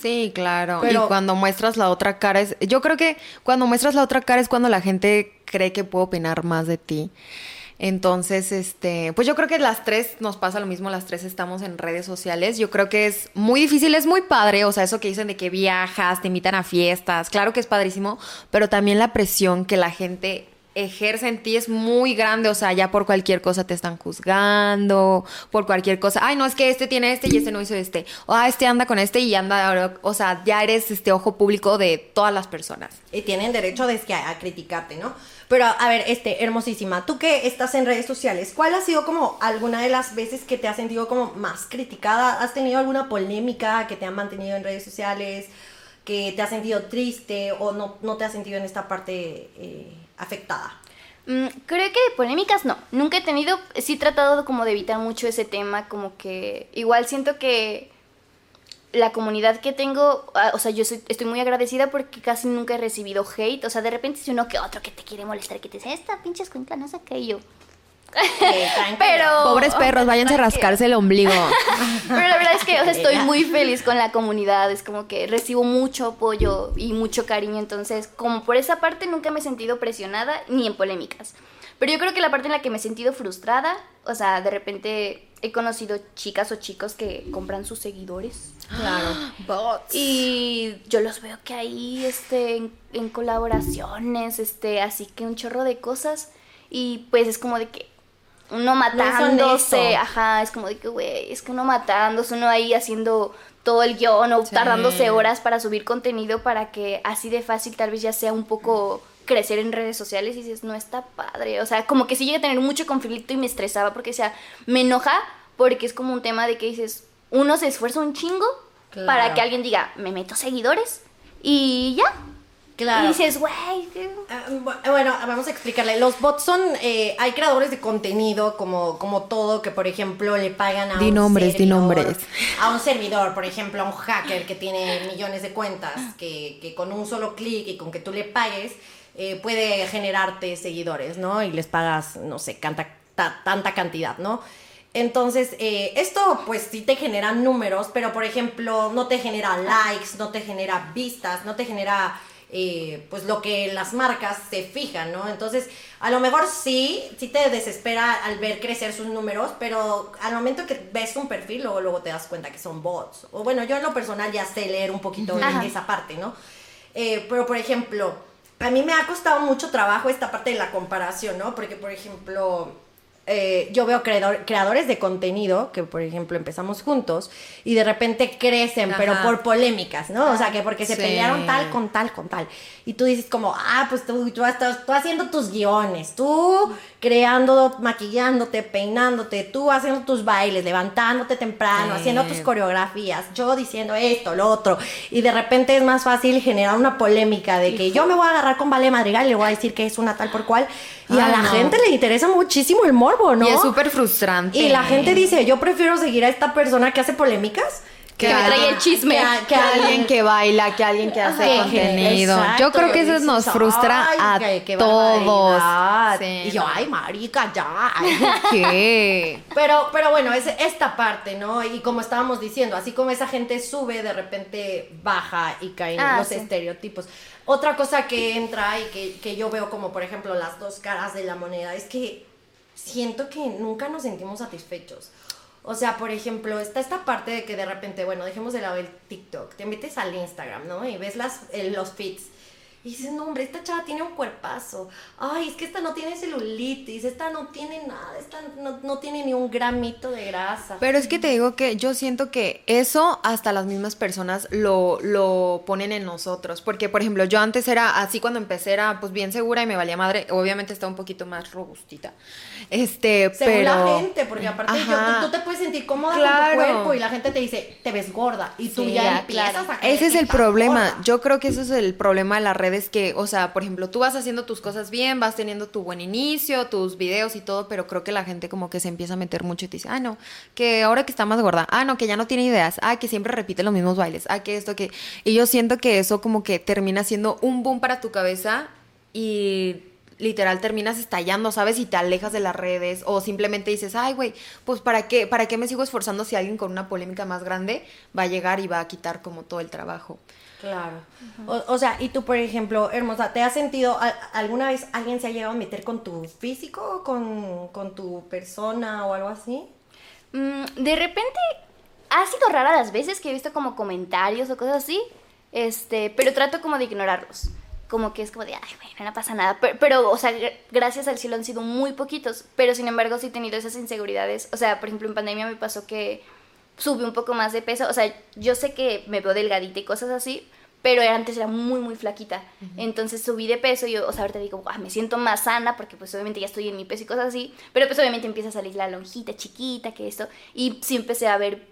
Sí, claro. Pero- y cuando muestras la otra cara es. Yo creo que cuando muestras la otra cara es cuando la gente cree que puede opinar más de ti. Entonces, este, pues yo creo que las tres nos pasa lo mismo, las tres estamos en redes sociales. Yo creo que es muy difícil, es muy padre, o sea, eso que dicen de que viajas, te invitan a fiestas, claro que es padrísimo, pero también la presión que la gente ejerce en ti es muy grande, o sea, ya por cualquier cosa te están juzgando, por cualquier cosa, ay, no, es que este tiene este y este no hizo este, o ah, este anda con este y anda, o sea, ya eres este ojo público de todas las personas. Y tienen derecho de a, a criticarte, ¿no? Pero a ver, este, hermosísima, tú que estás en redes sociales, ¿cuál ha sido como alguna de las veces que te has sentido como más criticada? ¿Has tenido alguna polémica que te ha mantenido en redes sociales? ¿Que te has sentido triste o no, no te has sentido en esta parte eh, afectada? Mm, creo que de polémicas no. Nunca he tenido, sí he tratado como de evitar mucho ese tema, como que igual siento que la comunidad que tengo, ah, o sea, yo soy- estoy muy agradecida porque casi nunca he recibido hate. O sea, de repente si uno que otro que te quiere molestar, que te dice, esta pinche escuincla, no sé qué, y yo. Pero. Pobres perros, váyanse a rascarse el ombligo. Pero la verdad es que, o sea, estoy muy feliz con la comunidad. Es como que recibo mucho apoyo y mucho cariño. Entonces, como por esa parte nunca me he sentido presionada ni en polémicas. Pero yo creo que la parte en la que me he sentido frustrada, o sea, de repente he conocido chicas o chicos que compran sus seguidores. Claro. Y yo los veo que ahí, este, en, en colaboraciones, este, así que un chorro de cosas. Y pues es como de que uno matándose, honesto. ajá, es como de que, güey, es que uno matándose, uno ahí haciendo todo el guion o tardándose horas para subir contenido para que así de fácil tal vez ya sea un poco crecer en redes sociales y dices, no está padre. O sea, como que sí llega a tener mucho conflicto y me estresaba porque, o sea, me enoja porque es como un tema de que dices, uno se esfuerza un chingo Claro. para que alguien diga, me meto seguidores y ya. Claro. Y dices, güey. Ah, bu- Bueno, vamos a explicarle. Los bots son, eh, hay creadores de contenido como, como todo, que por ejemplo le pagan a Di un nombres, di servidor, nombres. A un servidor, por ejemplo, a un hacker que tiene millones de cuentas, que, que con un solo clic y con que tú le pagues, eh, puede generarte seguidores, ¿no? Y les pagas, no sé, canta- ta- tanta cantidad, ¿no? Entonces, eh, esto pues sí te genera números, pero por ejemplo, no te genera likes, no te genera vistas, no te genera eh, pues lo que las marcas se fijan, ¿no? Entonces, a lo mejor sí, sí te desespera al ver crecer sus números, pero al momento que ves un perfil, luego, luego te das cuenta que son bots. O bueno, yo en lo personal ya sé leer un poquito en esa parte, ¿no? Eh, pero, por ejemplo, a mí me ha costado mucho trabajo esta parte de la comparación, ¿no? Porque, por ejemplo, eh, yo veo creadores de contenido que, por ejemplo, empezamos juntos y de repente crecen, pero por polémicas, ¿no? O sea, que porque se pelearon tal con tal con tal. Y tú dices como, ah, pues tú, tú, estás, tú haciendo tus guiones, tú creando, maquillándote, peinándote, tú haciendo tus bailes, levantándote temprano, haciendo tus coreografías, yo diciendo esto, lo otro. Y de repente es más fácil generar una polémica de que yo me voy a agarrar con Vale Madrigal y le voy a decir que es una tal por cual. Y a la gente le interesa muchísimo el morbo, ¿no? Y es súper frustrante. Y la gente dice, yo prefiero seguir a esta persona que hace polémicas que, me trae el chisme. Que, alguien que baila, que alguien que hace contenido. Yo creo que eso nos frustra a todos. Y yo, ay, marica, ya. ¿Qué? Pero, pero bueno, es esta parte, ¿no? Y como estábamos diciendo, así como esa gente sube, de repente baja y caen ah, los estereotipos. Otra cosa que entra y que, que yo veo como, por ejemplo, las dos caras de la moneda es que siento que nunca nos sentimos satisfechos. O sea, por ejemplo, está esta parte de que de repente, bueno, dejemos de lado el TikTok, te metes al Instagram, ¿no? Y ves las, los feeds y dices, no, hombre, esta chava tiene un cuerpazo. Ay, es que esta no tiene celulitis, esta no tiene nada, esta no, tiene ni un gramito de grasa. Pero es que te digo que yo siento que eso hasta las mismas personas lo, lo ponen en nosotros. Porque, por ejemplo, yo antes era así cuando empecé, era pues bien segura y me valía madre. Obviamente estaba un poquito más robustita. Este, Según pero... la gente, porque aparte tú, te puedes sentir cómoda con tu cuerpo y la gente te dice, te ves gorda. Y tú ya empiezas a Ese es el problema. Yo creo que ese es el problema de la red es que, o sea, por ejemplo, tú vas haciendo tus cosas bien, vas teniendo tu buen inicio, tus videos y todo, pero creo que la gente como que se empieza a meter mucho y te dice, ah, no, que ahora que está más gorda, ah, no, que ya no tiene ideas, ah, que siempre repite los mismos bailes, ah, que esto, que... Y yo siento que eso como que termina siendo un boom para tu cabeza y literal terminas estallando, ¿sabes? Y te alejas de las redes o simplemente dices, ay, güey, pues ¿para qué, ¿para qué me sigo esforzando si alguien con una polémica más grande va a llegar y va a quitar como todo el trabajo? Claro. o, sea, y tú, por ejemplo, hermosa, ¿te has sentido, alguna vez alguien se ha llegado a meter con tu físico, con, con tu persona o algo así? Mm, de repente, ha sido rara las veces que he visto como comentarios o cosas así, este, pero trato como de ignorarlos. Como que es como de, ay, bueno, no pasa nada. Pero, pero, o sea, gracias al cielo han sido muy poquitos, pero sin embargo sí he tenido esas inseguridades. O sea, por ejemplo, en pandemia me pasó que sube un poco más de peso. O sea, yo sé que me veo delgadita y cosas así, pero antes era muy, muy flaquita. Entonces subí de peso y yo, o sea, ahorita digo, ah, me siento más sana porque pues obviamente ya estoy en mi peso y cosas así. Pero pues obviamente empieza a salir la lonjita chiquita, que esto. Y sí empecé a ver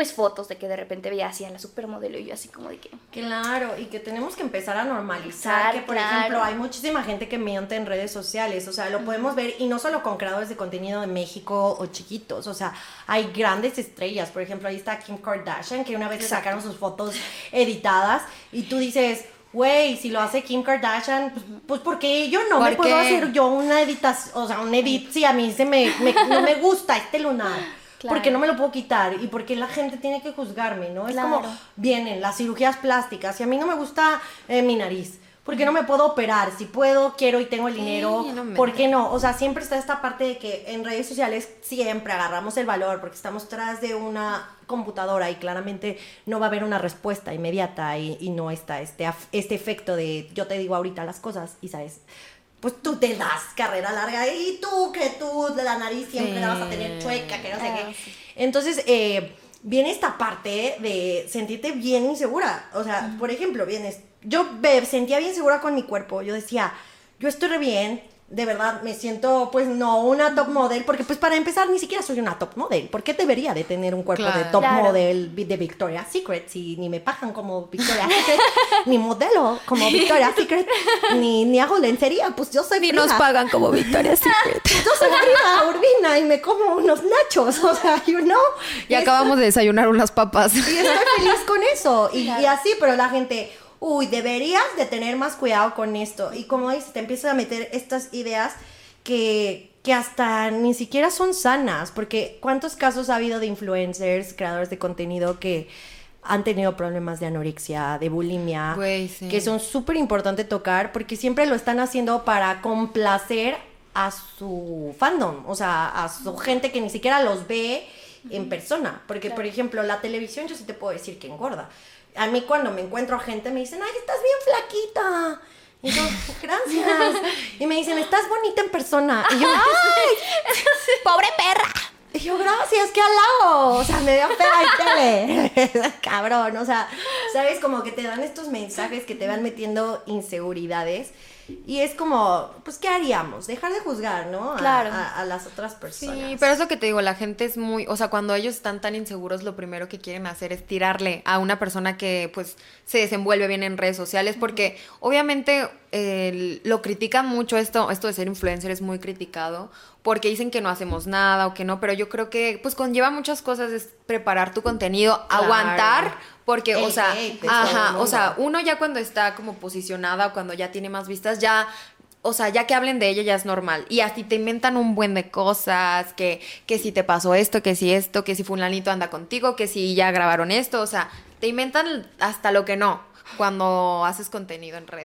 pues fotos de que de repente veía así a la supermodelo y yo así como de que... Claro, y que tenemos que empezar a normalizar que, por ejemplo, hay muchísima gente que miente en redes sociales, o sea, lo podemos ver, y no solo con creadores de contenido de México o chiquitos, o sea, hay grandes estrellas, por ejemplo, ahí está Kim Kardashian, que una vez sacaron sus fotos editadas, y tú dices... Güey, si lo hace Kim Kardashian, pues, pues porque yo no me puedo hacer yo una editación, o sea, un edit, si a mí se me, me no me gusta este lunar porque no me lo puedo quitar y porque la gente tiene que juzgarme, ¿no? Es como vienen las cirugías plásticas y a mí no me gusta eh, mi nariz. porque no me puedo operar? Si puedo, quiero y tengo el dinero, ¿por qué no? O sea, siempre está esta parte de que en redes sociales siempre agarramos el valor porque estamos tras de una computadora y claramente no va a haber una respuesta inmediata y, y no está este, este efecto de yo te digo ahorita las cosas y sabes, pues tú te das carrera larga y tú que tú de la nariz siempre la vas a tener chueca, que no sé qué. Ah, Entonces, eh, viene esta parte de sentirte bien insegura. O sea, por ejemplo, vienes, yo me sentía bien segura con mi cuerpo. Yo decía, yo estoy re bien, de verdad me siento pues no una top model porque pues para empezar ni siquiera soy una top model. ¿por qué debería de tener un cuerpo de top model de Victoria's Secret si ni me pagan como Victoria's Secret ni modelo como Victoria's Secret ni, ni hago lencería pues yo soy ni nos pagan como Victoria's Secret. Yo soy Frida Urbina y me como unos nachos o sea you know. Y, acabamos de desayunar unas papas. y estoy feliz con eso. Y, y así pero la gente uy, deberías de tener más cuidado con esto. Y como dices, te empiezas a meter estas ideas que, que hasta ni siquiera son sanas, porque ¿cuántos casos ha habido de influencers, creadores de contenido que han tenido problemas de anorexia, de bulimia, Güey, sí. que son súper importante tocar porque siempre lo están haciendo para complacer a su fandom, o sea, a su gente que ni siquiera los ve en persona. Porque, por ejemplo, la televisión yo sí te puedo decir que engorda. A mí cuando me encuentro a gente me dicen, ay, estás bien flaquita. Y yo, gracias. Y me dicen, estás bonita en persona. Y yo, ay, pobre perra. Y yo, gracias, qué halago. O sea, me dio pena en tele. Cabrón, o sea, sabes, como que te dan estos mensajes que te van metiendo inseguridades. Y es como, pues, ¿qué haríamos? Dejar de juzgar, ¿no? A- Claro. A, a las otras personas. Sí, pero es lo que te digo, la gente es muy, o sea, cuando ellos están tan inseguros, lo primero que quieren hacer es tirarle a una persona que pues se desenvuelve bien en redes sociales, porque obviamente lo critican mucho esto, esto de ser influencer es muy criticado, porque dicen que no hacemos nada o que no, pero yo creo que pues conlleva muchas cosas, es preparar tu contenido, Claro. aguantar, porque, o sea, ajá, o sea, uno ya cuando está como posicionada o cuando ya tiene más vistas, ya, o sea, ya que hablen de ella ya es normal. Y así te inventan un buen de cosas, que, que si te pasó esto, que si esto, que si fulanito anda contigo, que si ya grabaron esto, o sea, te inventan hasta lo que no cuando haces contenido en red.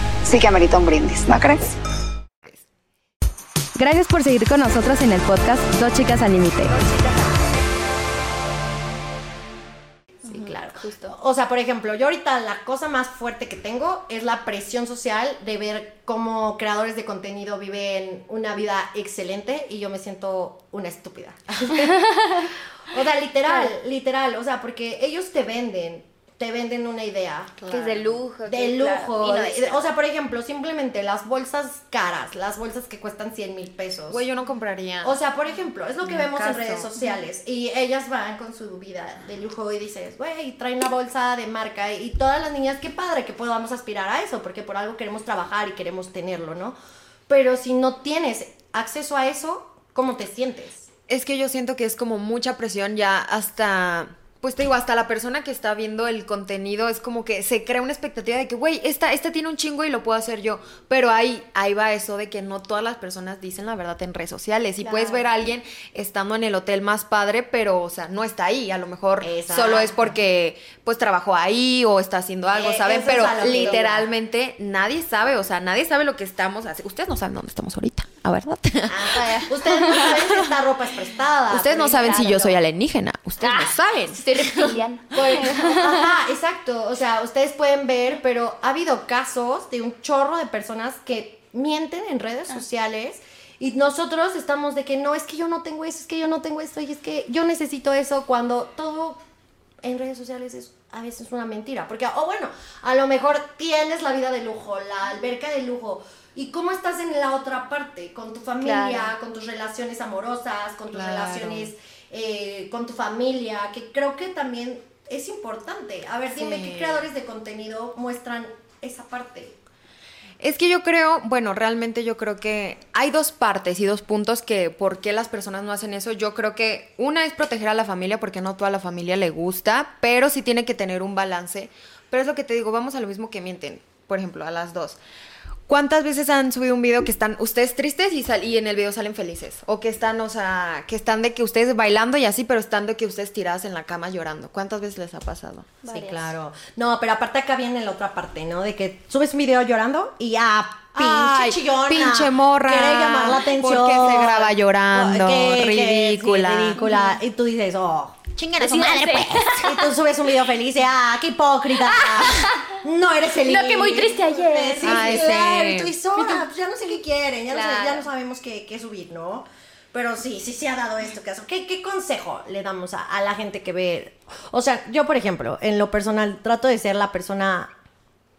sí que amerita un brindis, ¿no crees? Gracias por seguir con nosotros en el podcast Dos Chicas al Límite. Sí, claro. O sea, por ejemplo, yo ahorita la cosa más fuerte que tengo es la presión social de ver cómo creadores de contenido viven una vida excelente y yo me siento una estúpida. o sea, literal, literal, o sea, porque ellos te venden, te venden una idea. Que es de lujo. De claro, lujo. de- o sea, por ejemplo, simplemente las bolsas caras, las bolsas que cuestan 100 mil pesos. Güey, yo no compraría. O sea, por ejemplo, es lo que vemos en redes sociales y ellas van con su vida de lujo y dices, güey, traen una bolsa de marca y todas las niñas, qué padre que podamos aspirar a eso, porque por algo queremos trabajar y queremos tenerlo, ¿no? Pero si no tienes acceso a eso, ¿cómo te sientes? Es que yo siento que es como mucha presión ya hasta, pues te digo, hasta la persona que está viendo el contenido es como que se crea una expectativa de que, güey, esta, esta tiene un chingo y lo puedo hacer yo. Pero ahí, ahí va eso de que no todas las personas dicen la verdad en redes sociales. Y Claro. puedes ver a alguien estando en el hotel más padre, pero, o sea, no está ahí. A lo mejor Exacto. solo es porque, pues, trabajó ahí o está haciendo algo, Eh, ¿saben? Pero literalmente nadie sabe, o sea, nadie sabe lo que estamos haciendo. Ustedes no saben dónde estamos ahorita, ¿a verdad? Ah, Ustedes no saben si esta ropa es prestada. Ustedes no saben si yo soy alienígena. Ustedes no saben. Soy reptiliana. Pues, ajá, exacto. O sea, ustedes pueden ver, pero ha habido casos de un chorro de personas que mienten en redes sociales y nosotros estamos de que no, es que yo no tengo eso, es que yo no tengo esto y es que yo necesito eso cuando todo en redes sociales es a veces una mentira. Porque, o bueno, a lo mejor tienes la vida de lujo, la alberca de lujo. ¿Y cómo estás en la otra parte? Con tu familia, Claro. con tus relaciones amorosas, con tus Claro. relaciones eh, con tu familia, que creo que también es importante. A ver, dime qué creadores de contenido muestran esa parte. Es que yo creo, bueno, realmente yo creo que hay dos partes y dos puntos que por qué las personas no hacen eso. Yo creo que una es proteger a la familia porque no toda la familia le gusta, pero sí tiene que tener un balance. Pero es lo que te digo, vamos a lo mismo que mienten, por ejemplo, a las dos. ¿Cuántas veces han subido un video que están ustedes tristes y, sal- y en el video salen felices? O que están, o sea, que están de que ustedes bailando y así, pero están de que ustedes tiradas en la cama llorando. ¿Cuántas veces les ha pasado? Sí, claro. No, pero aparte acá viene la otra parte, ¿no? De que subes un video llorando y ya, pinche Ay, chillona. pinche morra. Quiere llamar la atención. ¿Por qué se graba llorando? Ridícula. sí, ridícula. Y tú dices, oh, chingada su Sí, madre, sí. pues. Y tú subes un video feliz y, ah, qué hipócrita. No eres feliz. No, que muy triste ayer. Sí, Ay, sí, claro. sí. Y tú dices, "Ah, pues ya no sé qué quieren, ya, no, sé- Claro. ya no sabemos qué, qué subir, ¿no? Pero sí, sí se ha dado esto. caso. ¿Qué, qué consejo le damos a, a la gente que ve? O sea, yo, por ejemplo, en lo personal, trato de ser la persona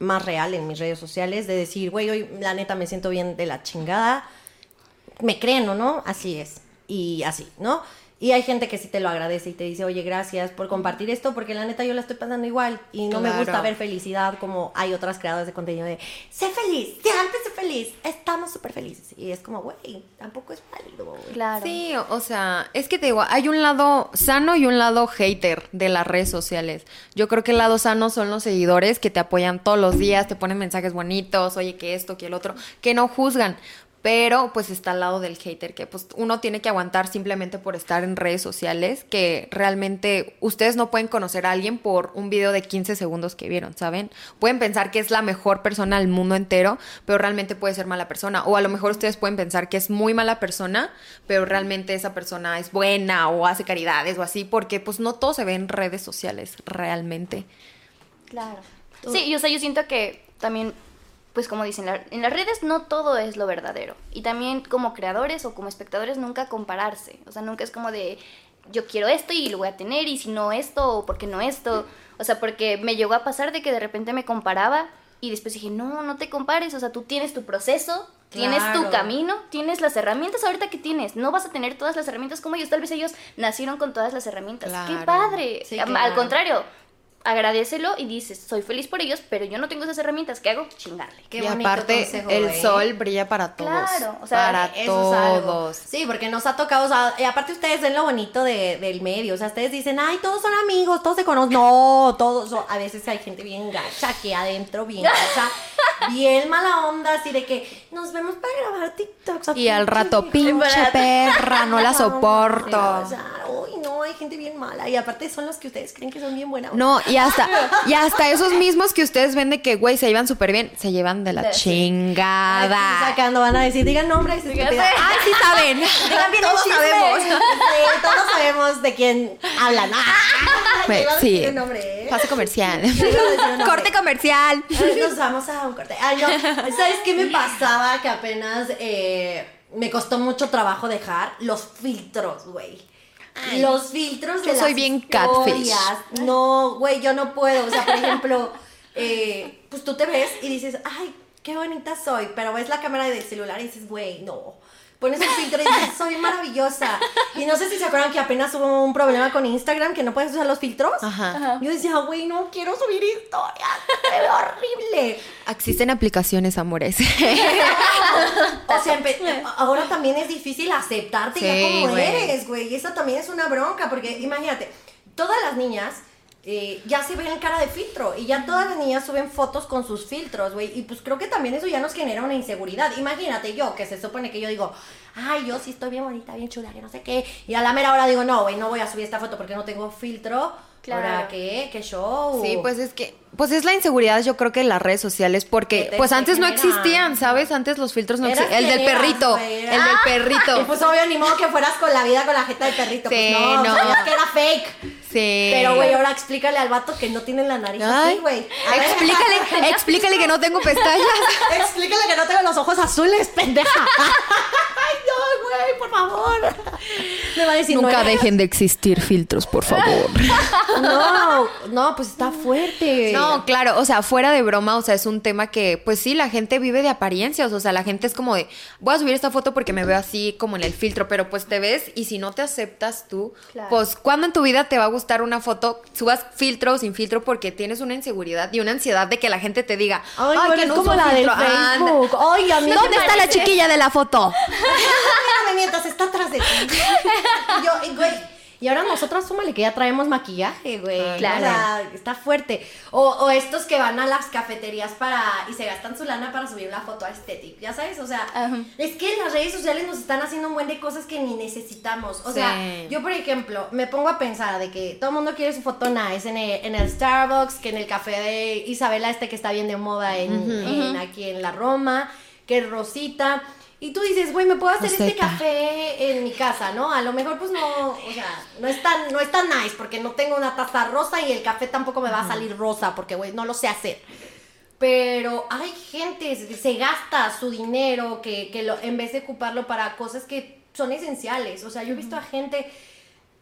más real en mis redes sociales, de decir, güey, hoy la neta me siento bien de la chingada. Me creen o no, así es. Y así, ¿no? Y hay gente que sí te lo agradece y te dice, oye, gracias por compartir esto, porque la neta yo la estoy pasando igual. Y no me gusta ver felicidad como hay otras creadoras de contenido de, sé feliz, siempre sé feliz, estamos súper felices. Y es como, güey, tampoco es válido, güey. Claro. Sí, o sea, es que te digo, hay un lado sano y un lado hater de las redes sociales. Yo creo que el lado sano son los seguidores que te apoyan todos los días, te ponen mensajes bonitos, oye, que esto, que el otro, que no juzgan. Pero pues está al lado del hater, que pues uno tiene que aguantar simplemente por estar en redes sociales, que realmente ustedes no pueden conocer a alguien por un video de 15 segundos que vieron, ¿saben? Pueden pensar que es la mejor persona del mundo entero, pero realmente puede ser mala persona. O a lo mejor ustedes pueden pensar que es muy mala persona, pero realmente esa persona es buena o hace caridades o así, porque pues no todo se ve en redes sociales, realmente. Claro. Sí, y o sea, yo siento que también, pues como dicen, en las redes no todo es lo verdadero. Y también como creadores o como espectadores nunca compararse. O sea, nunca es como de, yo quiero esto y lo voy a tener y si no esto o por qué no esto. O sea, porque me llegó a pasar de que de repente me comparaba y después dije, no, no te compares. O sea, tú tienes tu proceso. Tienes tu camino, tienes las herramientas ahorita que tienes. No vas a tener todas las herramientas como ellos. Tal vez ellos nacieron con todas las herramientas. ¡Qué padre! Sí, Al contrario, agradecelo y dices, soy feliz por ellos, pero yo no tengo esas herramientas. ¿Qué hago? Chingarle. Qué y bonito aparte, consejo, el güey. sol brilla para todos. Claro, o sea, para Eso es algo. todos. Sí, porque nos ha tocado, o sea, y aparte ustedes ven lo bonito de- del medio, o sea, ustedes dicen, ay, todos son amigos, todos se conocen. No, todos son, a veces hay gente bien gacha aquí adentro, bien gacha, bien mala onda, así de que nos vemos para grabar TikToks. Y al rato, vieja". pinche perra, no la soporto. O sea, uy, no, hay gente bien mala. Y aparte son los que ustedes creen que son bien buenas. No, y hasta, y hasta esos mismos que ustedes ven de que, güey, se llevan súper bien, se llevan de la Aquí chingada. sacando, van a decir, digan nombres. estúpida. Ay, sí saben. Digan bien Todos el sabemos. Sí, todos sabemos de quién hablan. Ah, a sí. nombre, ¿eh? Pase comercial. Corte comercial. Ay, Nos vamos a un corte. Ay, no. ¿Sabes qué me pasaba? Que apenas eh, me costó mucho trabajo dejar los filtros, güey. Los filtros de Yo soy las bien catfish. No, güey, yo no puedo. O sea, por ejemplo, eh, pues tú te ves y dices, ay, qué bonita soy. Pero ves la cámara del celular y dices, güey, no. Pones el filtro y dices, soy maravillosa. Y no sé si se acuerdan que apenas hubo un problema con Instagram que no puedes usar los filtros. Ajá. Yo decía, güey, no quiero subir historias. Se ve horrible. Existen aplicaciones, amores. O sea, ahora también es difícil aceptarte ya Sí, como güey. eres, güey. Y eso también es una bronca, porque imagínate, todas las niñas eh, ya se ven cara de filtro y ya todas las niñas suben fotos con sus filtros, güey. Y pues creo que también eso ya nos genera una inseguridad. Imagínate yo, que se supone que yo digo, ay, yo sí estoy bien bonita, bien chula, que no sé qué. Y a la mera hora digo, no, güey, no voy a subir esta foto porque no tengo filtro. Claro. ¿Ahora qué? ¿Qué show? Sí, pues es que, pues es la inseguridad, yo creo que en las redes sociales, Que porque te- pues te antes no existían, ¿sabes? Antes los filtros no existían. El del eras, perrito, el del Ah, Y perrito. pues obvio, ni modo que fueras con la vida con la jeta de perrito. Sí, pues no, no. sabías que era fake. Sí. Pero, güey, ahora explícale al vato que no tiene la nariz Ay, así, güey. Ver. explícale, explícale que no tengo pestañas. explícale que no tengo los ojos azules, pendeja. Ay, no, güey, por favor. Me va a decir, Nunca no, dejen de existir filtros, por favor. No, no, pues está fuerte. No, claro, o sea, fuera de broma, o sea, es un tema que, pues sí, la gente vive de apariencias, o sea, la gente es como de, voy a subir esta foto porque me veo así como en el filtro, pero pues te ves y si no te aceptas tú, Claro. pues ¿cuándo en tu vida te va a gustar una foto, subas filtro o sin filtro porque tienes una inseguridad y una ansiedad de que la gente te diga, Ay, ay, que es no como la del filtro, anda". Facebook. Ay, a mí ¿Dónde está la chiquilla de la foto? Mírame mientras está atrás de ti. Y ahora nosotros súmale que ya traemos maquillaje, güey. Claro. O sea, está fuerte. O, o estos que van a las cafeterías para y se gastan su lana para subir la foto a Aesthetic. Ya sabes, o sea, es que las redes sociales nos están haciendo un buen de cosas que ni necesitamos. O sea, yo por ejemplo, me pongo a pensar de que todo el mundo quiere su foto nice en el, en el Starbucks, que en el café de Isabela este que está bien de moda en, en- aquí en la Roma, que Rosita. Y tú dices, güey, me puedo hacer este café en mi casa, ¿no? A lo mejor pues no, o sea, no es tan, no es tan nice porque no tengo una taza rosa y el café tampoco me va a salir rosa porque, güey, no lo sé hacer. Pero hay gente, se, se gasta su dinero que, que lo, en vez de ocuparlo para cosas que son esenciales. O sea, yo he visto a gente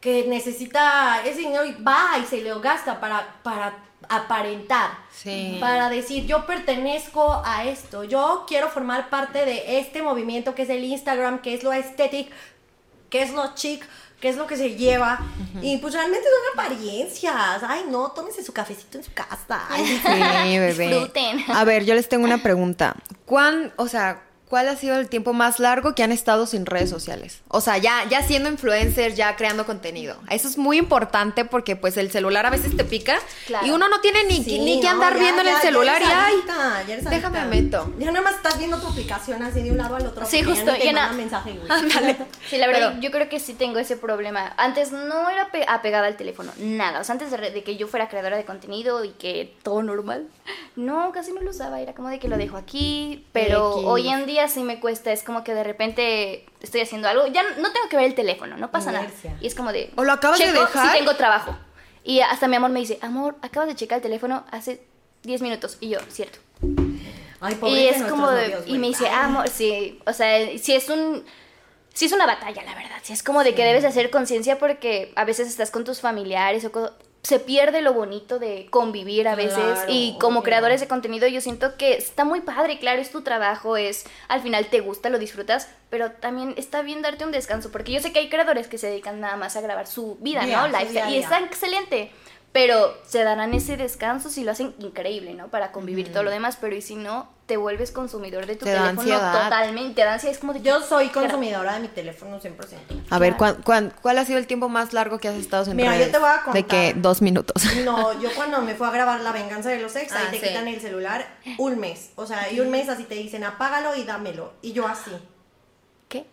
que necesita ese dinero y va y se lo gasta para, para aparentar. Sí. Para decir, yo pertenezco a esto, yo quiero formar parte de este movimiento que es el Instagram, que es lo aesthetic, que es lo chic, que es lo que se lleva. Y pues realmente son apariencias. Ay, no, tómense su cafecito en su casa. Ay, Sí, bebé. Disfruten. A ver, yo les tengo una pregunta. ¿Cuán, o sea, cuál ha sido el tiempo más largo que han estado sin redes sociales? O sea, ya, ya siendo influencers, ya creando contenido. Eso es muy importante porque pues el celular a veces te pica Claro. y uno no tiene ni, Sí, ni que no, andar ya, viendo en ya, el ya celular y eres ay, adicta, ya eres déjame adicta. meto. Ya nada más estás viendo tu aplicación así de un lado al otro. Sí, justo, Ya ni te ya manda mensaje, güey. Sí, la verdad, Pero- yo creo que sí tengo ese problema. Antes no era pe- apegada al teléfono, nada. O sea, antes de, de que yo fuera creadora de contenido y que todo normal, no, casi no lo usaba. Era como de que lo dejo aquí. Pero X. hoy en día sí me cuesta. Es como que de repente estoy haciendo algo. Ya no tengo que ver el teléfono, no pasa Inercia. nada. Y es como de. ¿O lo acabas de dejar? Si tengo trabajo. Y hasta mi amor me dice, amor, acabas de checar el teléfono hace 10 minutos. Y yo, cierto. Ay, Y es como de, novios, y me dice, amor, sí, o sea, si es un, si es una batalla, la verdad, si es como de que debes de hacer conciencia porque a veces estás con tus familiares o se pierde lo bonito de convivir a veces Claro, y como obvio. creadores de contenido yo siento que está muy padre, claro, es tu trabajo, es al final te gusta, lo disfrutas, pero también está bien darte un descanso porque yo sé que hay creadores que se dedican nada más a grabar su vida, ¿no? a y está excelente. Pero se darán ese descanso si lo hacen increíble, ¿no? Para convivir todo lo demás, pero y si no, te vuelves consumidor de tu Te da teléfono ansiedad. totalmente. Te da ansiedad, es como de Yo soy consumidora de mi teléfono 100%. A ver, ¿cuán- cuán- cuál ha sido el tiempo más largo que has estado sin Mira, yo te voy a De contar. que dos minutos. No, yo cuando me fui a grabar La Venganza de los Ex, ahí Ah, te sí. quitan el celular un mes. O sea, y un mes así te dicen, apágalo y dámelo. Y yo así. ¿Qué?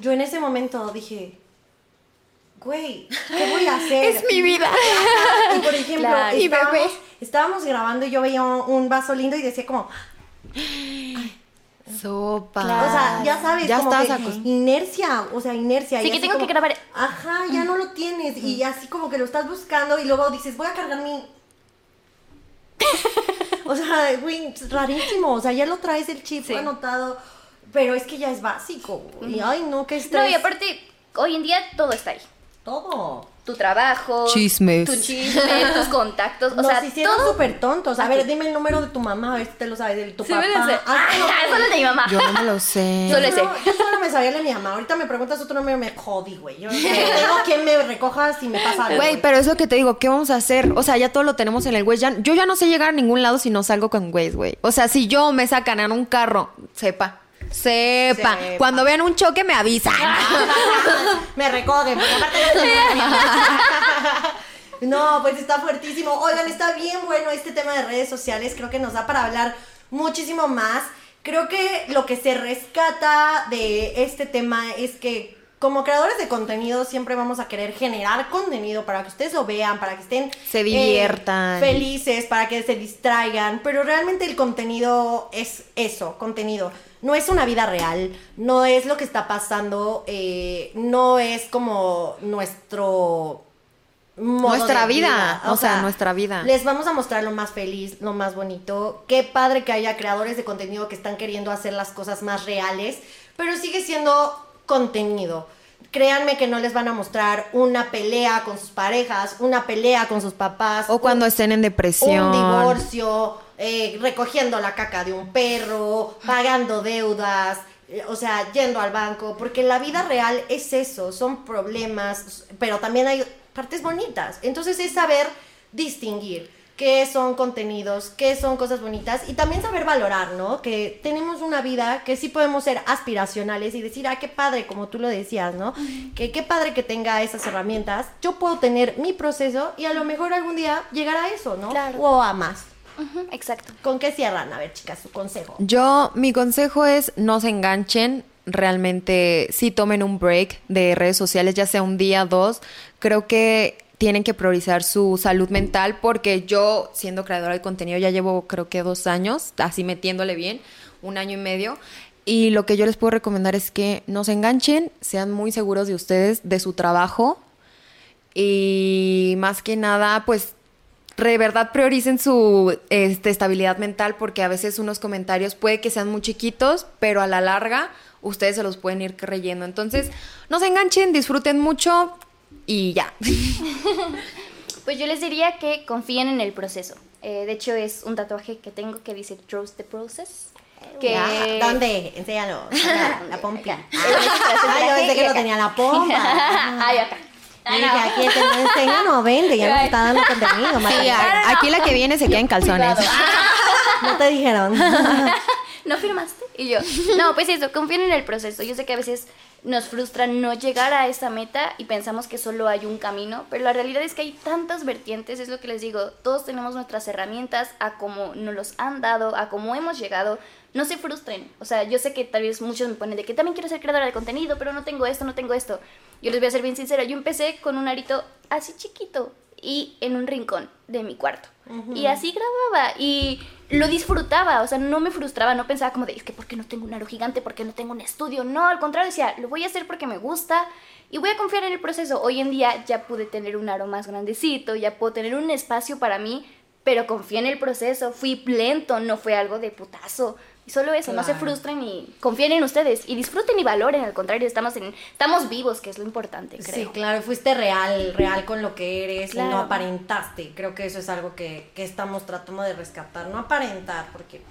Yo en ese momento dije, güey, ¿qué voy a hacer? Es mi vida. Y por ejemplo, Claro. Y estábamos, estábamos grabando y yo veía un, vaso lindo y decía como, Sopa. o sea, ya sabes, Ya como estás que inercia, o sea, inercia. Sí, y que tengo como, que grabar. Ajá, ya no lo tienes. Y así como que lo estás buscando y luego dices, voy a cargar mi... o sea, güey, es rarísimo. O sea, ya lo traes el chip Sí. anotado. Pero es que ya es básico. Y ay, no, qué estrés. No, y aparte, hoy en día todo está ahí. Todo. Tu trabajo, Chismes. tu chisme, tus contactos, o Nos sea, hicieron todo. súper tontos. A ver, dime el número de tu mamá, a ver si te lo sabes, de tu Sí, papá. me lo sé. Ah, no, Ah, solo el de mi mamá. Yo no me lo sé. Solo solo, yo solo me sabía el de mi mamá. Ahorita me preguntas otro número, me jodí, güey. Yo no tengo quien me recoja si me pasa algo. Güey, pero es lo que te digo, ¿qué vamos a hacer? O sea, ya todo lo tenemos en el. Ya- yo ya no sé llegar a ningún lado si no salgo con Waze, güey. O sea, si yo me sacan en un carro, sepa. Sepa. Sepa. Cuando vean un choque me avisan. me recogen, porque aparte No, pues está fuertísimo. Oigan, está bien bueno este tema de redes sociales. Creo que nos da para hablar muchísimo más. Creo que lo que se rescata de este tema es que como creadores de contenido siempre vamos a querer generar contenido para que ustedes lo vean, para que estén Se eh, diviertan. felices, para que se distraigan, pero realmente el contenido es eso, contenido. No es una vida real, no es lo que está pasando, eh, no es como nuestro Nuestra vida, o sea, nuestra vida. Les vamos a mostrar lo más feliz, lo más bonito. Qué padre que haya creadores de contenido que están queriendo hacer las cosas más reales, pero sigue siendo contenido. créanme que no les van a mostrar una pelea con sus parejas, una pelea con sus papás. O cuando estén en depresión. Un divorcio, eh, recogiendo la caca de un perro, pagando deudas, eh, o sea, yendo al banco, porque la vida real es eso, son problemas, pero también hay partes bonitas. Entonces es saber distinguir qué son contenidos, qué son cosas bonitas y también saber valorar, ¿no? Que tenemos una vida que sí podemos ser aspiracionales y decir, ah, qué padre, como tú lo decías, ¿no? Que qué padre que tenga esas herramientas. Yo puedo tener mi proceso y a lo mejor algún día llegar a eso, ¿no? Claro. O a más. exacto. ¿Con qué cierran? A ver, chicas, su consejo. Yo, mi consejo es no se enganchen. Realmente, sí tomen un break de redes sociales, ya sea un día, dos. Creo que tienen que priorizar su salud mental porque yo, siendo creadora de contenido, ya llevo creo que dos años, así metiéndole bien, un año y medio. Y lo que yo les puedo recomendar es que no se enganchen, sean muy seguros de ustedes, de su trabajo. Y más que nada, pues de verdad prioricen su este, estabilidad mental porque a veces unos comentarios puede que sean muy chiquitos, pero a la larga ustedes se los pueden ir creyendo. Entonces, no se enganchen, disfruten mucho y ya. Pues yo les diría que confíen en el proceso. Eh, de hecho, es un tatuaje que tengo que dice Trust the Process. Que... Ya, ¿Dónde? Enséñalo. La, la pompa. Ay, yo pensé que lo tenía la pompa. Ay, acá. Y dije, aquí el que no enseña no vende, ya nos está dando contenido. Sí, a- aquí la que viene se queda en calzones. No te dijeron. ¿No firmaste? Y yo, no, pues eso, confíen en el proceso. Yo sé que a veces nos frustra no llegar a esa meta y pensamos que solo hay un camino, pero la realidad es que hay tantas vertientes, es lo que les digo, todos tenemos nuestras herramientas a cómo nos los han dado, a cómo hemos llegado. No se frustren. O sea, yo sé que tal vez muchos me ponen de que también quiero ser creadora de contenido, pero no tengo esto, no tengo esto. Yo les voy a ser bien sincera, yo empecé con un arito así chiquito y en un rincón de mi cuarto. Y así grababa y lo disfrutaba, o sea, no me frustraba, no pensaba como de, es que ¿por qué no tengo un aro gigante? ¿Por qué no tengo un estudio? No, al contrario, decía, lo voy a hacer porque me gusta y voy a confiar en el proceso. Hoy en día ya pude tener un aro más grandecito, ya puedo tener un espacio para mí, pero confié en el proceso, fui lento, no fue algo de putazo. Y solo eso, no se frustren y confíen en ustedes y disfruten y valoren, al contrario, estamos, en, estamos vivos, que es lo importante, creo. Sí, claro, fuiste real, real con lo que eres y no aparentaste. Creo que eso es algo que, que estamos tratando de rescatar, no aparentar, porque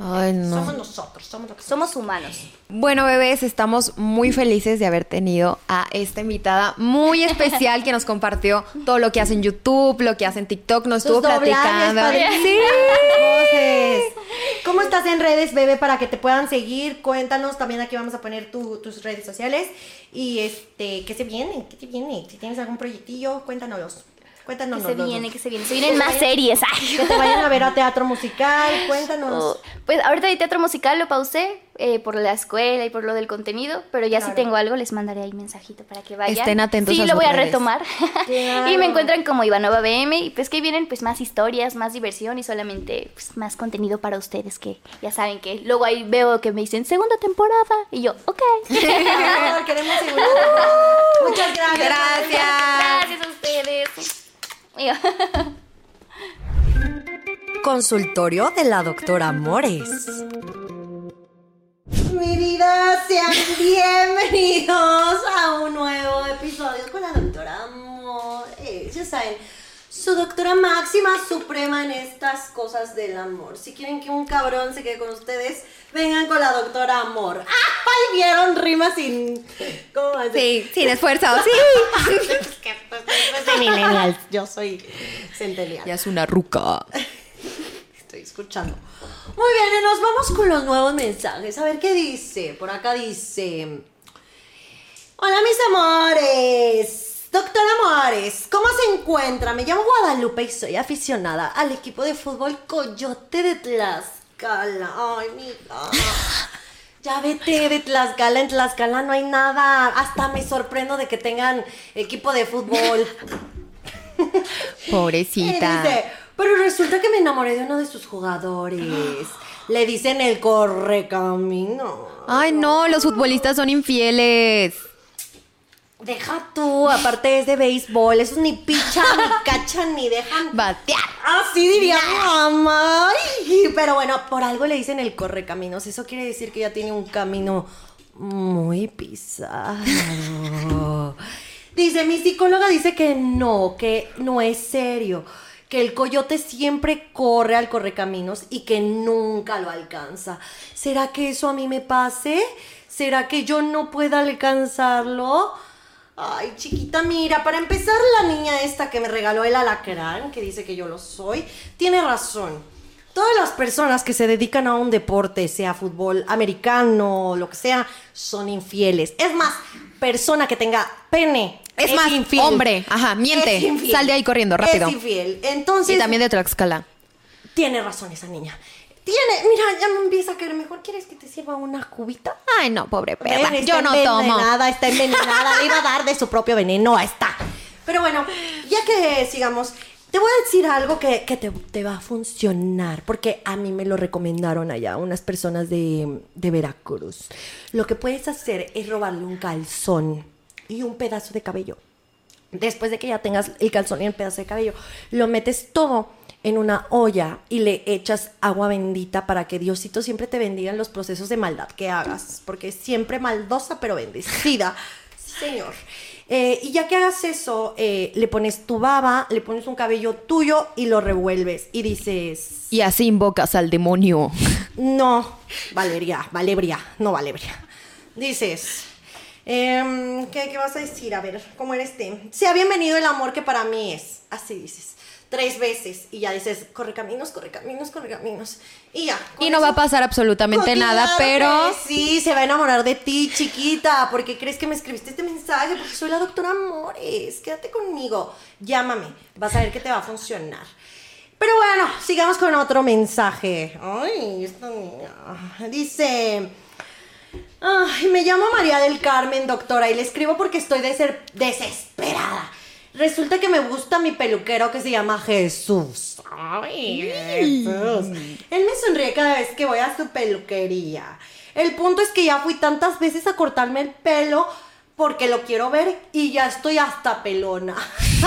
Ay, no. somos nosotros, somos lo que Somos humanos. Bueno, bebés, estamos muy felices de haber tenido a esta invitada muy especial que nos compartió todo lo que hace en YouTube, lo que hace en TikTok, nos estuvo platicando. Sí. ¿Cómo estás en redes, bebé, para que te puedan seguir? Cuéntanos, también aquí vamos a poner tu- tus redes sociales. Y este, ¿qué se viene? ¿Qué te viene? Si tienes algún proyectillo, cuéntanos. Cuéntanos. Que se viene, que se viene. Se vienen más series. ay. Que te vayan a ver a teatro musical, cuéntanos. Oh, Pues ahorita de teatro musical lo pausé eh, por la escuela y por lo del contenido, pero ya Claro. si tengo algo les mandaré ahí mensajito para que vayan. Estén atentos Sí, a lo voy a retomar. Claro. y me encuentran como Ivanova BM y pues que vienen pues más historias, más diversión y solamente pues, más contenido para ustedes que ya saben que luego ahí veo que me dicen segunda temporada y yo, ok. Queremos. Muchas gracias. Gracias a ustedes. Consultorio de la doctora Mores. Mi vida, sean bienvenidos a un nuevo episodio con la doctora Mores. Ya saben, su doctora máxima suprema en estas cosas del amor. Si quieren que un cabrón se quede con ustedes, vengan con la doctora Amor. ¡Ay! ¿Vieron rimas sin. ¿Cómo va a ser? Sí, sin esfuerzo, sí. es que pues, pues, de millennials. Yo soy centennial. Ya es una ruca. Estoy escuchando. Muy bien, y nos vamos con los nuevos mensajes. A ver qué dice. Por acá dice. Hola, mis amores. Doctor Amores, ¿cómo se encuentra? Me llamo Guadalupe y soy aficionada al equipo de fútbol Coyote de Tlaxcala. Ay, mija. Ya vete de Tlaxcala, en Tlaxcala no hay nada. Hasta me sorprendo de que tengan equipo de fútbol. Pobrecita. dice, pero resulta que me enamoré de uno de sus jugadores. Le dicen el correcamino. Ay, no, los futbolistas son infieles. Deja tú, aparte es de béisbol, esos ni pichan, ni cachan, ni dejan. Batear. Así diría mi mamá. Pero bueno, por algo le dicen el correcaminos. Eso quiere decir que ya tiene un camino muy pisado. Dice, mi psicóloga dice que no, que no es serio, que el coyote siempre corre al correcaminos y que nunca lo alcanza. ¿Será que eso a mí me pase? ¿Será que yo no pueda alcanzarlo? Ay, chiquita, mira, para empezar, la niña esta que me regaló el alacrán, que dice que yo lo soy, tiene razón. Todas las personas que se dedican a un deporte, sea fútbol americano, lo que sea, son infieles. Es más, persona que tenga pene. Es, más, infiel. hombre, ajá, miente. Es infiel. Sal de ahí corriendo, rápido. Es infiel. Entonces. Y también de Tlaxcala. Tiene razón esa niña. Tiene, mira, ya me empieza a querer mejor. ¿Quieres que te sirva una cubita? Ay, no, pobre perra. Ven, Yo no tomo. envenenada, está envenenada. Le iba a dar de su propio veneno. Ahí está. Pero bueno, ya que sigamos, te voy a decir algo que, que te, te va a funcionar. Porque a mí me lo recomendaron allá unas personas de, de Veracruz. Lo que puedes hacer es robarle un calzón y un pedazo de cabello. Después de que ya tengas el calzón y el pedazo de cabello, lo metes todo en una olla y le echas agua bendita para que Diosito siempre te bendiga en los procesos de maldad que hagas, porque es siempre maldosa pero bendecida. Señor. Eh, y ya que hagas eso, eh, le pones tu baba, le pones un cabello tuyo y lo revuelves y dices... Y así invocas al demonio. No, Valeria, Valebria, no Valebria. Dices, em, ¿qué, ¿qué vas a decir? A ver, ¿cómo eres te? Sea bienvenido el amor que para mí es. Así dices. Tres veces y ya dices, corre caminos, corre caminos, corre caminos. Y ya. Y no va a pasar absolutamente nada, pero... Sí, se va a enamorar de ti, chiquita. porque crees que me escribiste este mensaje? Porque soy la doctora Amores. Quédate conmigo. Llámame. Vas a ver que te va a funcionar. Pero bueno, sigamos con otro mensaje. Ay, esta niña. Dice. Ay, me llamo María del Carmen, doctora, y le escribo porque estoy de ser desesperada. Resulta que me gusta mi peluquero que se llama Jesús. Ay, Jesús. Él me sonríe cada vez que voy a su peluquería. El punto es que ya fui tantas veces a cortarme el pelo porque lo quiero ver y ya estoy hasta pelona.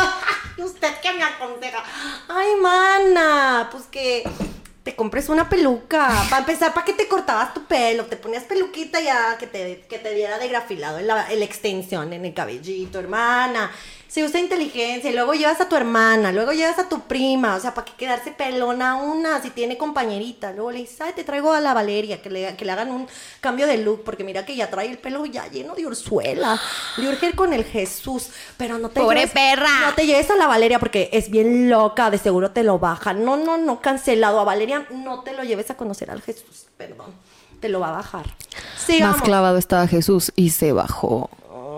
¿Usted qué me aconseja? Ay, mana, pues que te compres una peluca. Para empezar, ¿para qué te cortabas tu pelo? Te ponías peluquita ya que te, que te diera de grafilado en la, en la extensión, en el cabellito, hermana. Se usa inteligencia y luego llevas a tu hermana, luego llevas a tu prima, o sea, ¿para qué quedarse pelona una si tiene compañerita? Luego le dices, ay, te traigo a la Valeria, que le, que le hagan un cambio de look, porque mira que ya trae el pelo ya lleno de urzuela. Le urge ir con el Jesús, pero no te ¡Pobre lleves- perra! No te lleves a la Valeria porque es bien loca, de seguro te lo baja. No, no, no, cancelado. A Valeria no te lo lleves a conocer al Jesús, perdón. Te lo va a bajar. Sigamos. Más clavado estaba Jesús y se bajó.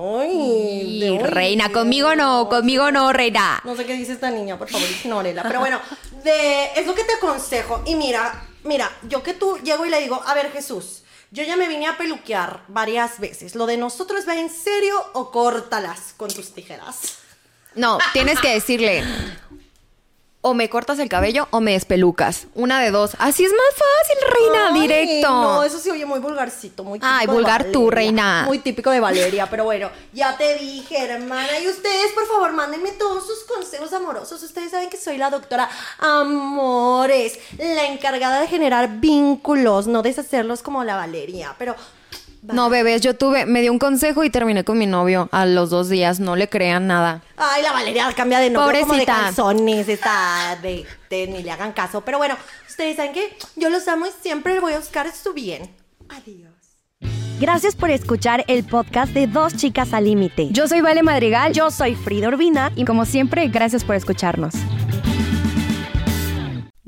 Ay, de- reina, conmigo no, conmigo no, reina. No sé qué dice esta niña, por favor, ignórela. Pero bueno, de, es lo que te aconsejo. Y mira, mira, yo que tú llego y le digo, a ver, Jesús, yo ya me vine a peluquear varias veces. ¿Lo de nosotros va en serio o córtalas con tus tijeras? No, tienes que decirle. O me cortas el cabello o me despelucas. Una de dos. Así es más fácil, reina, Ay, directo. No, eso sí oye muy vulgarcito, muy típico Ay, de vulgar tú, reina. Muy típico de Valeria, pero bueno, ya te dije, hermana. Y ustedes, por favor, mándenme todos sus consejos amorosos. Ustedes saben que soy la doctora Amores, la encargada de generar vínculos, no deshacerlos como la Valeria. Pero No, bebés, yo tuve, me dio un consejo y terminé con mi novio a los dos días. No le crean nada. Ay, la Valeria cambia de novio como de Pobrecita. calzones, está de, de- ni le hagan caso. Pero bueno, ustedes saben que yo los amo y siempre voy a buscar su bien. Adiós. Gracias por escuchar el podcast de Dos Chicas al Límite. Yo soy Vale Madrigal Yo soy Frida Urbina. y como siempre, gracias por escucharnos.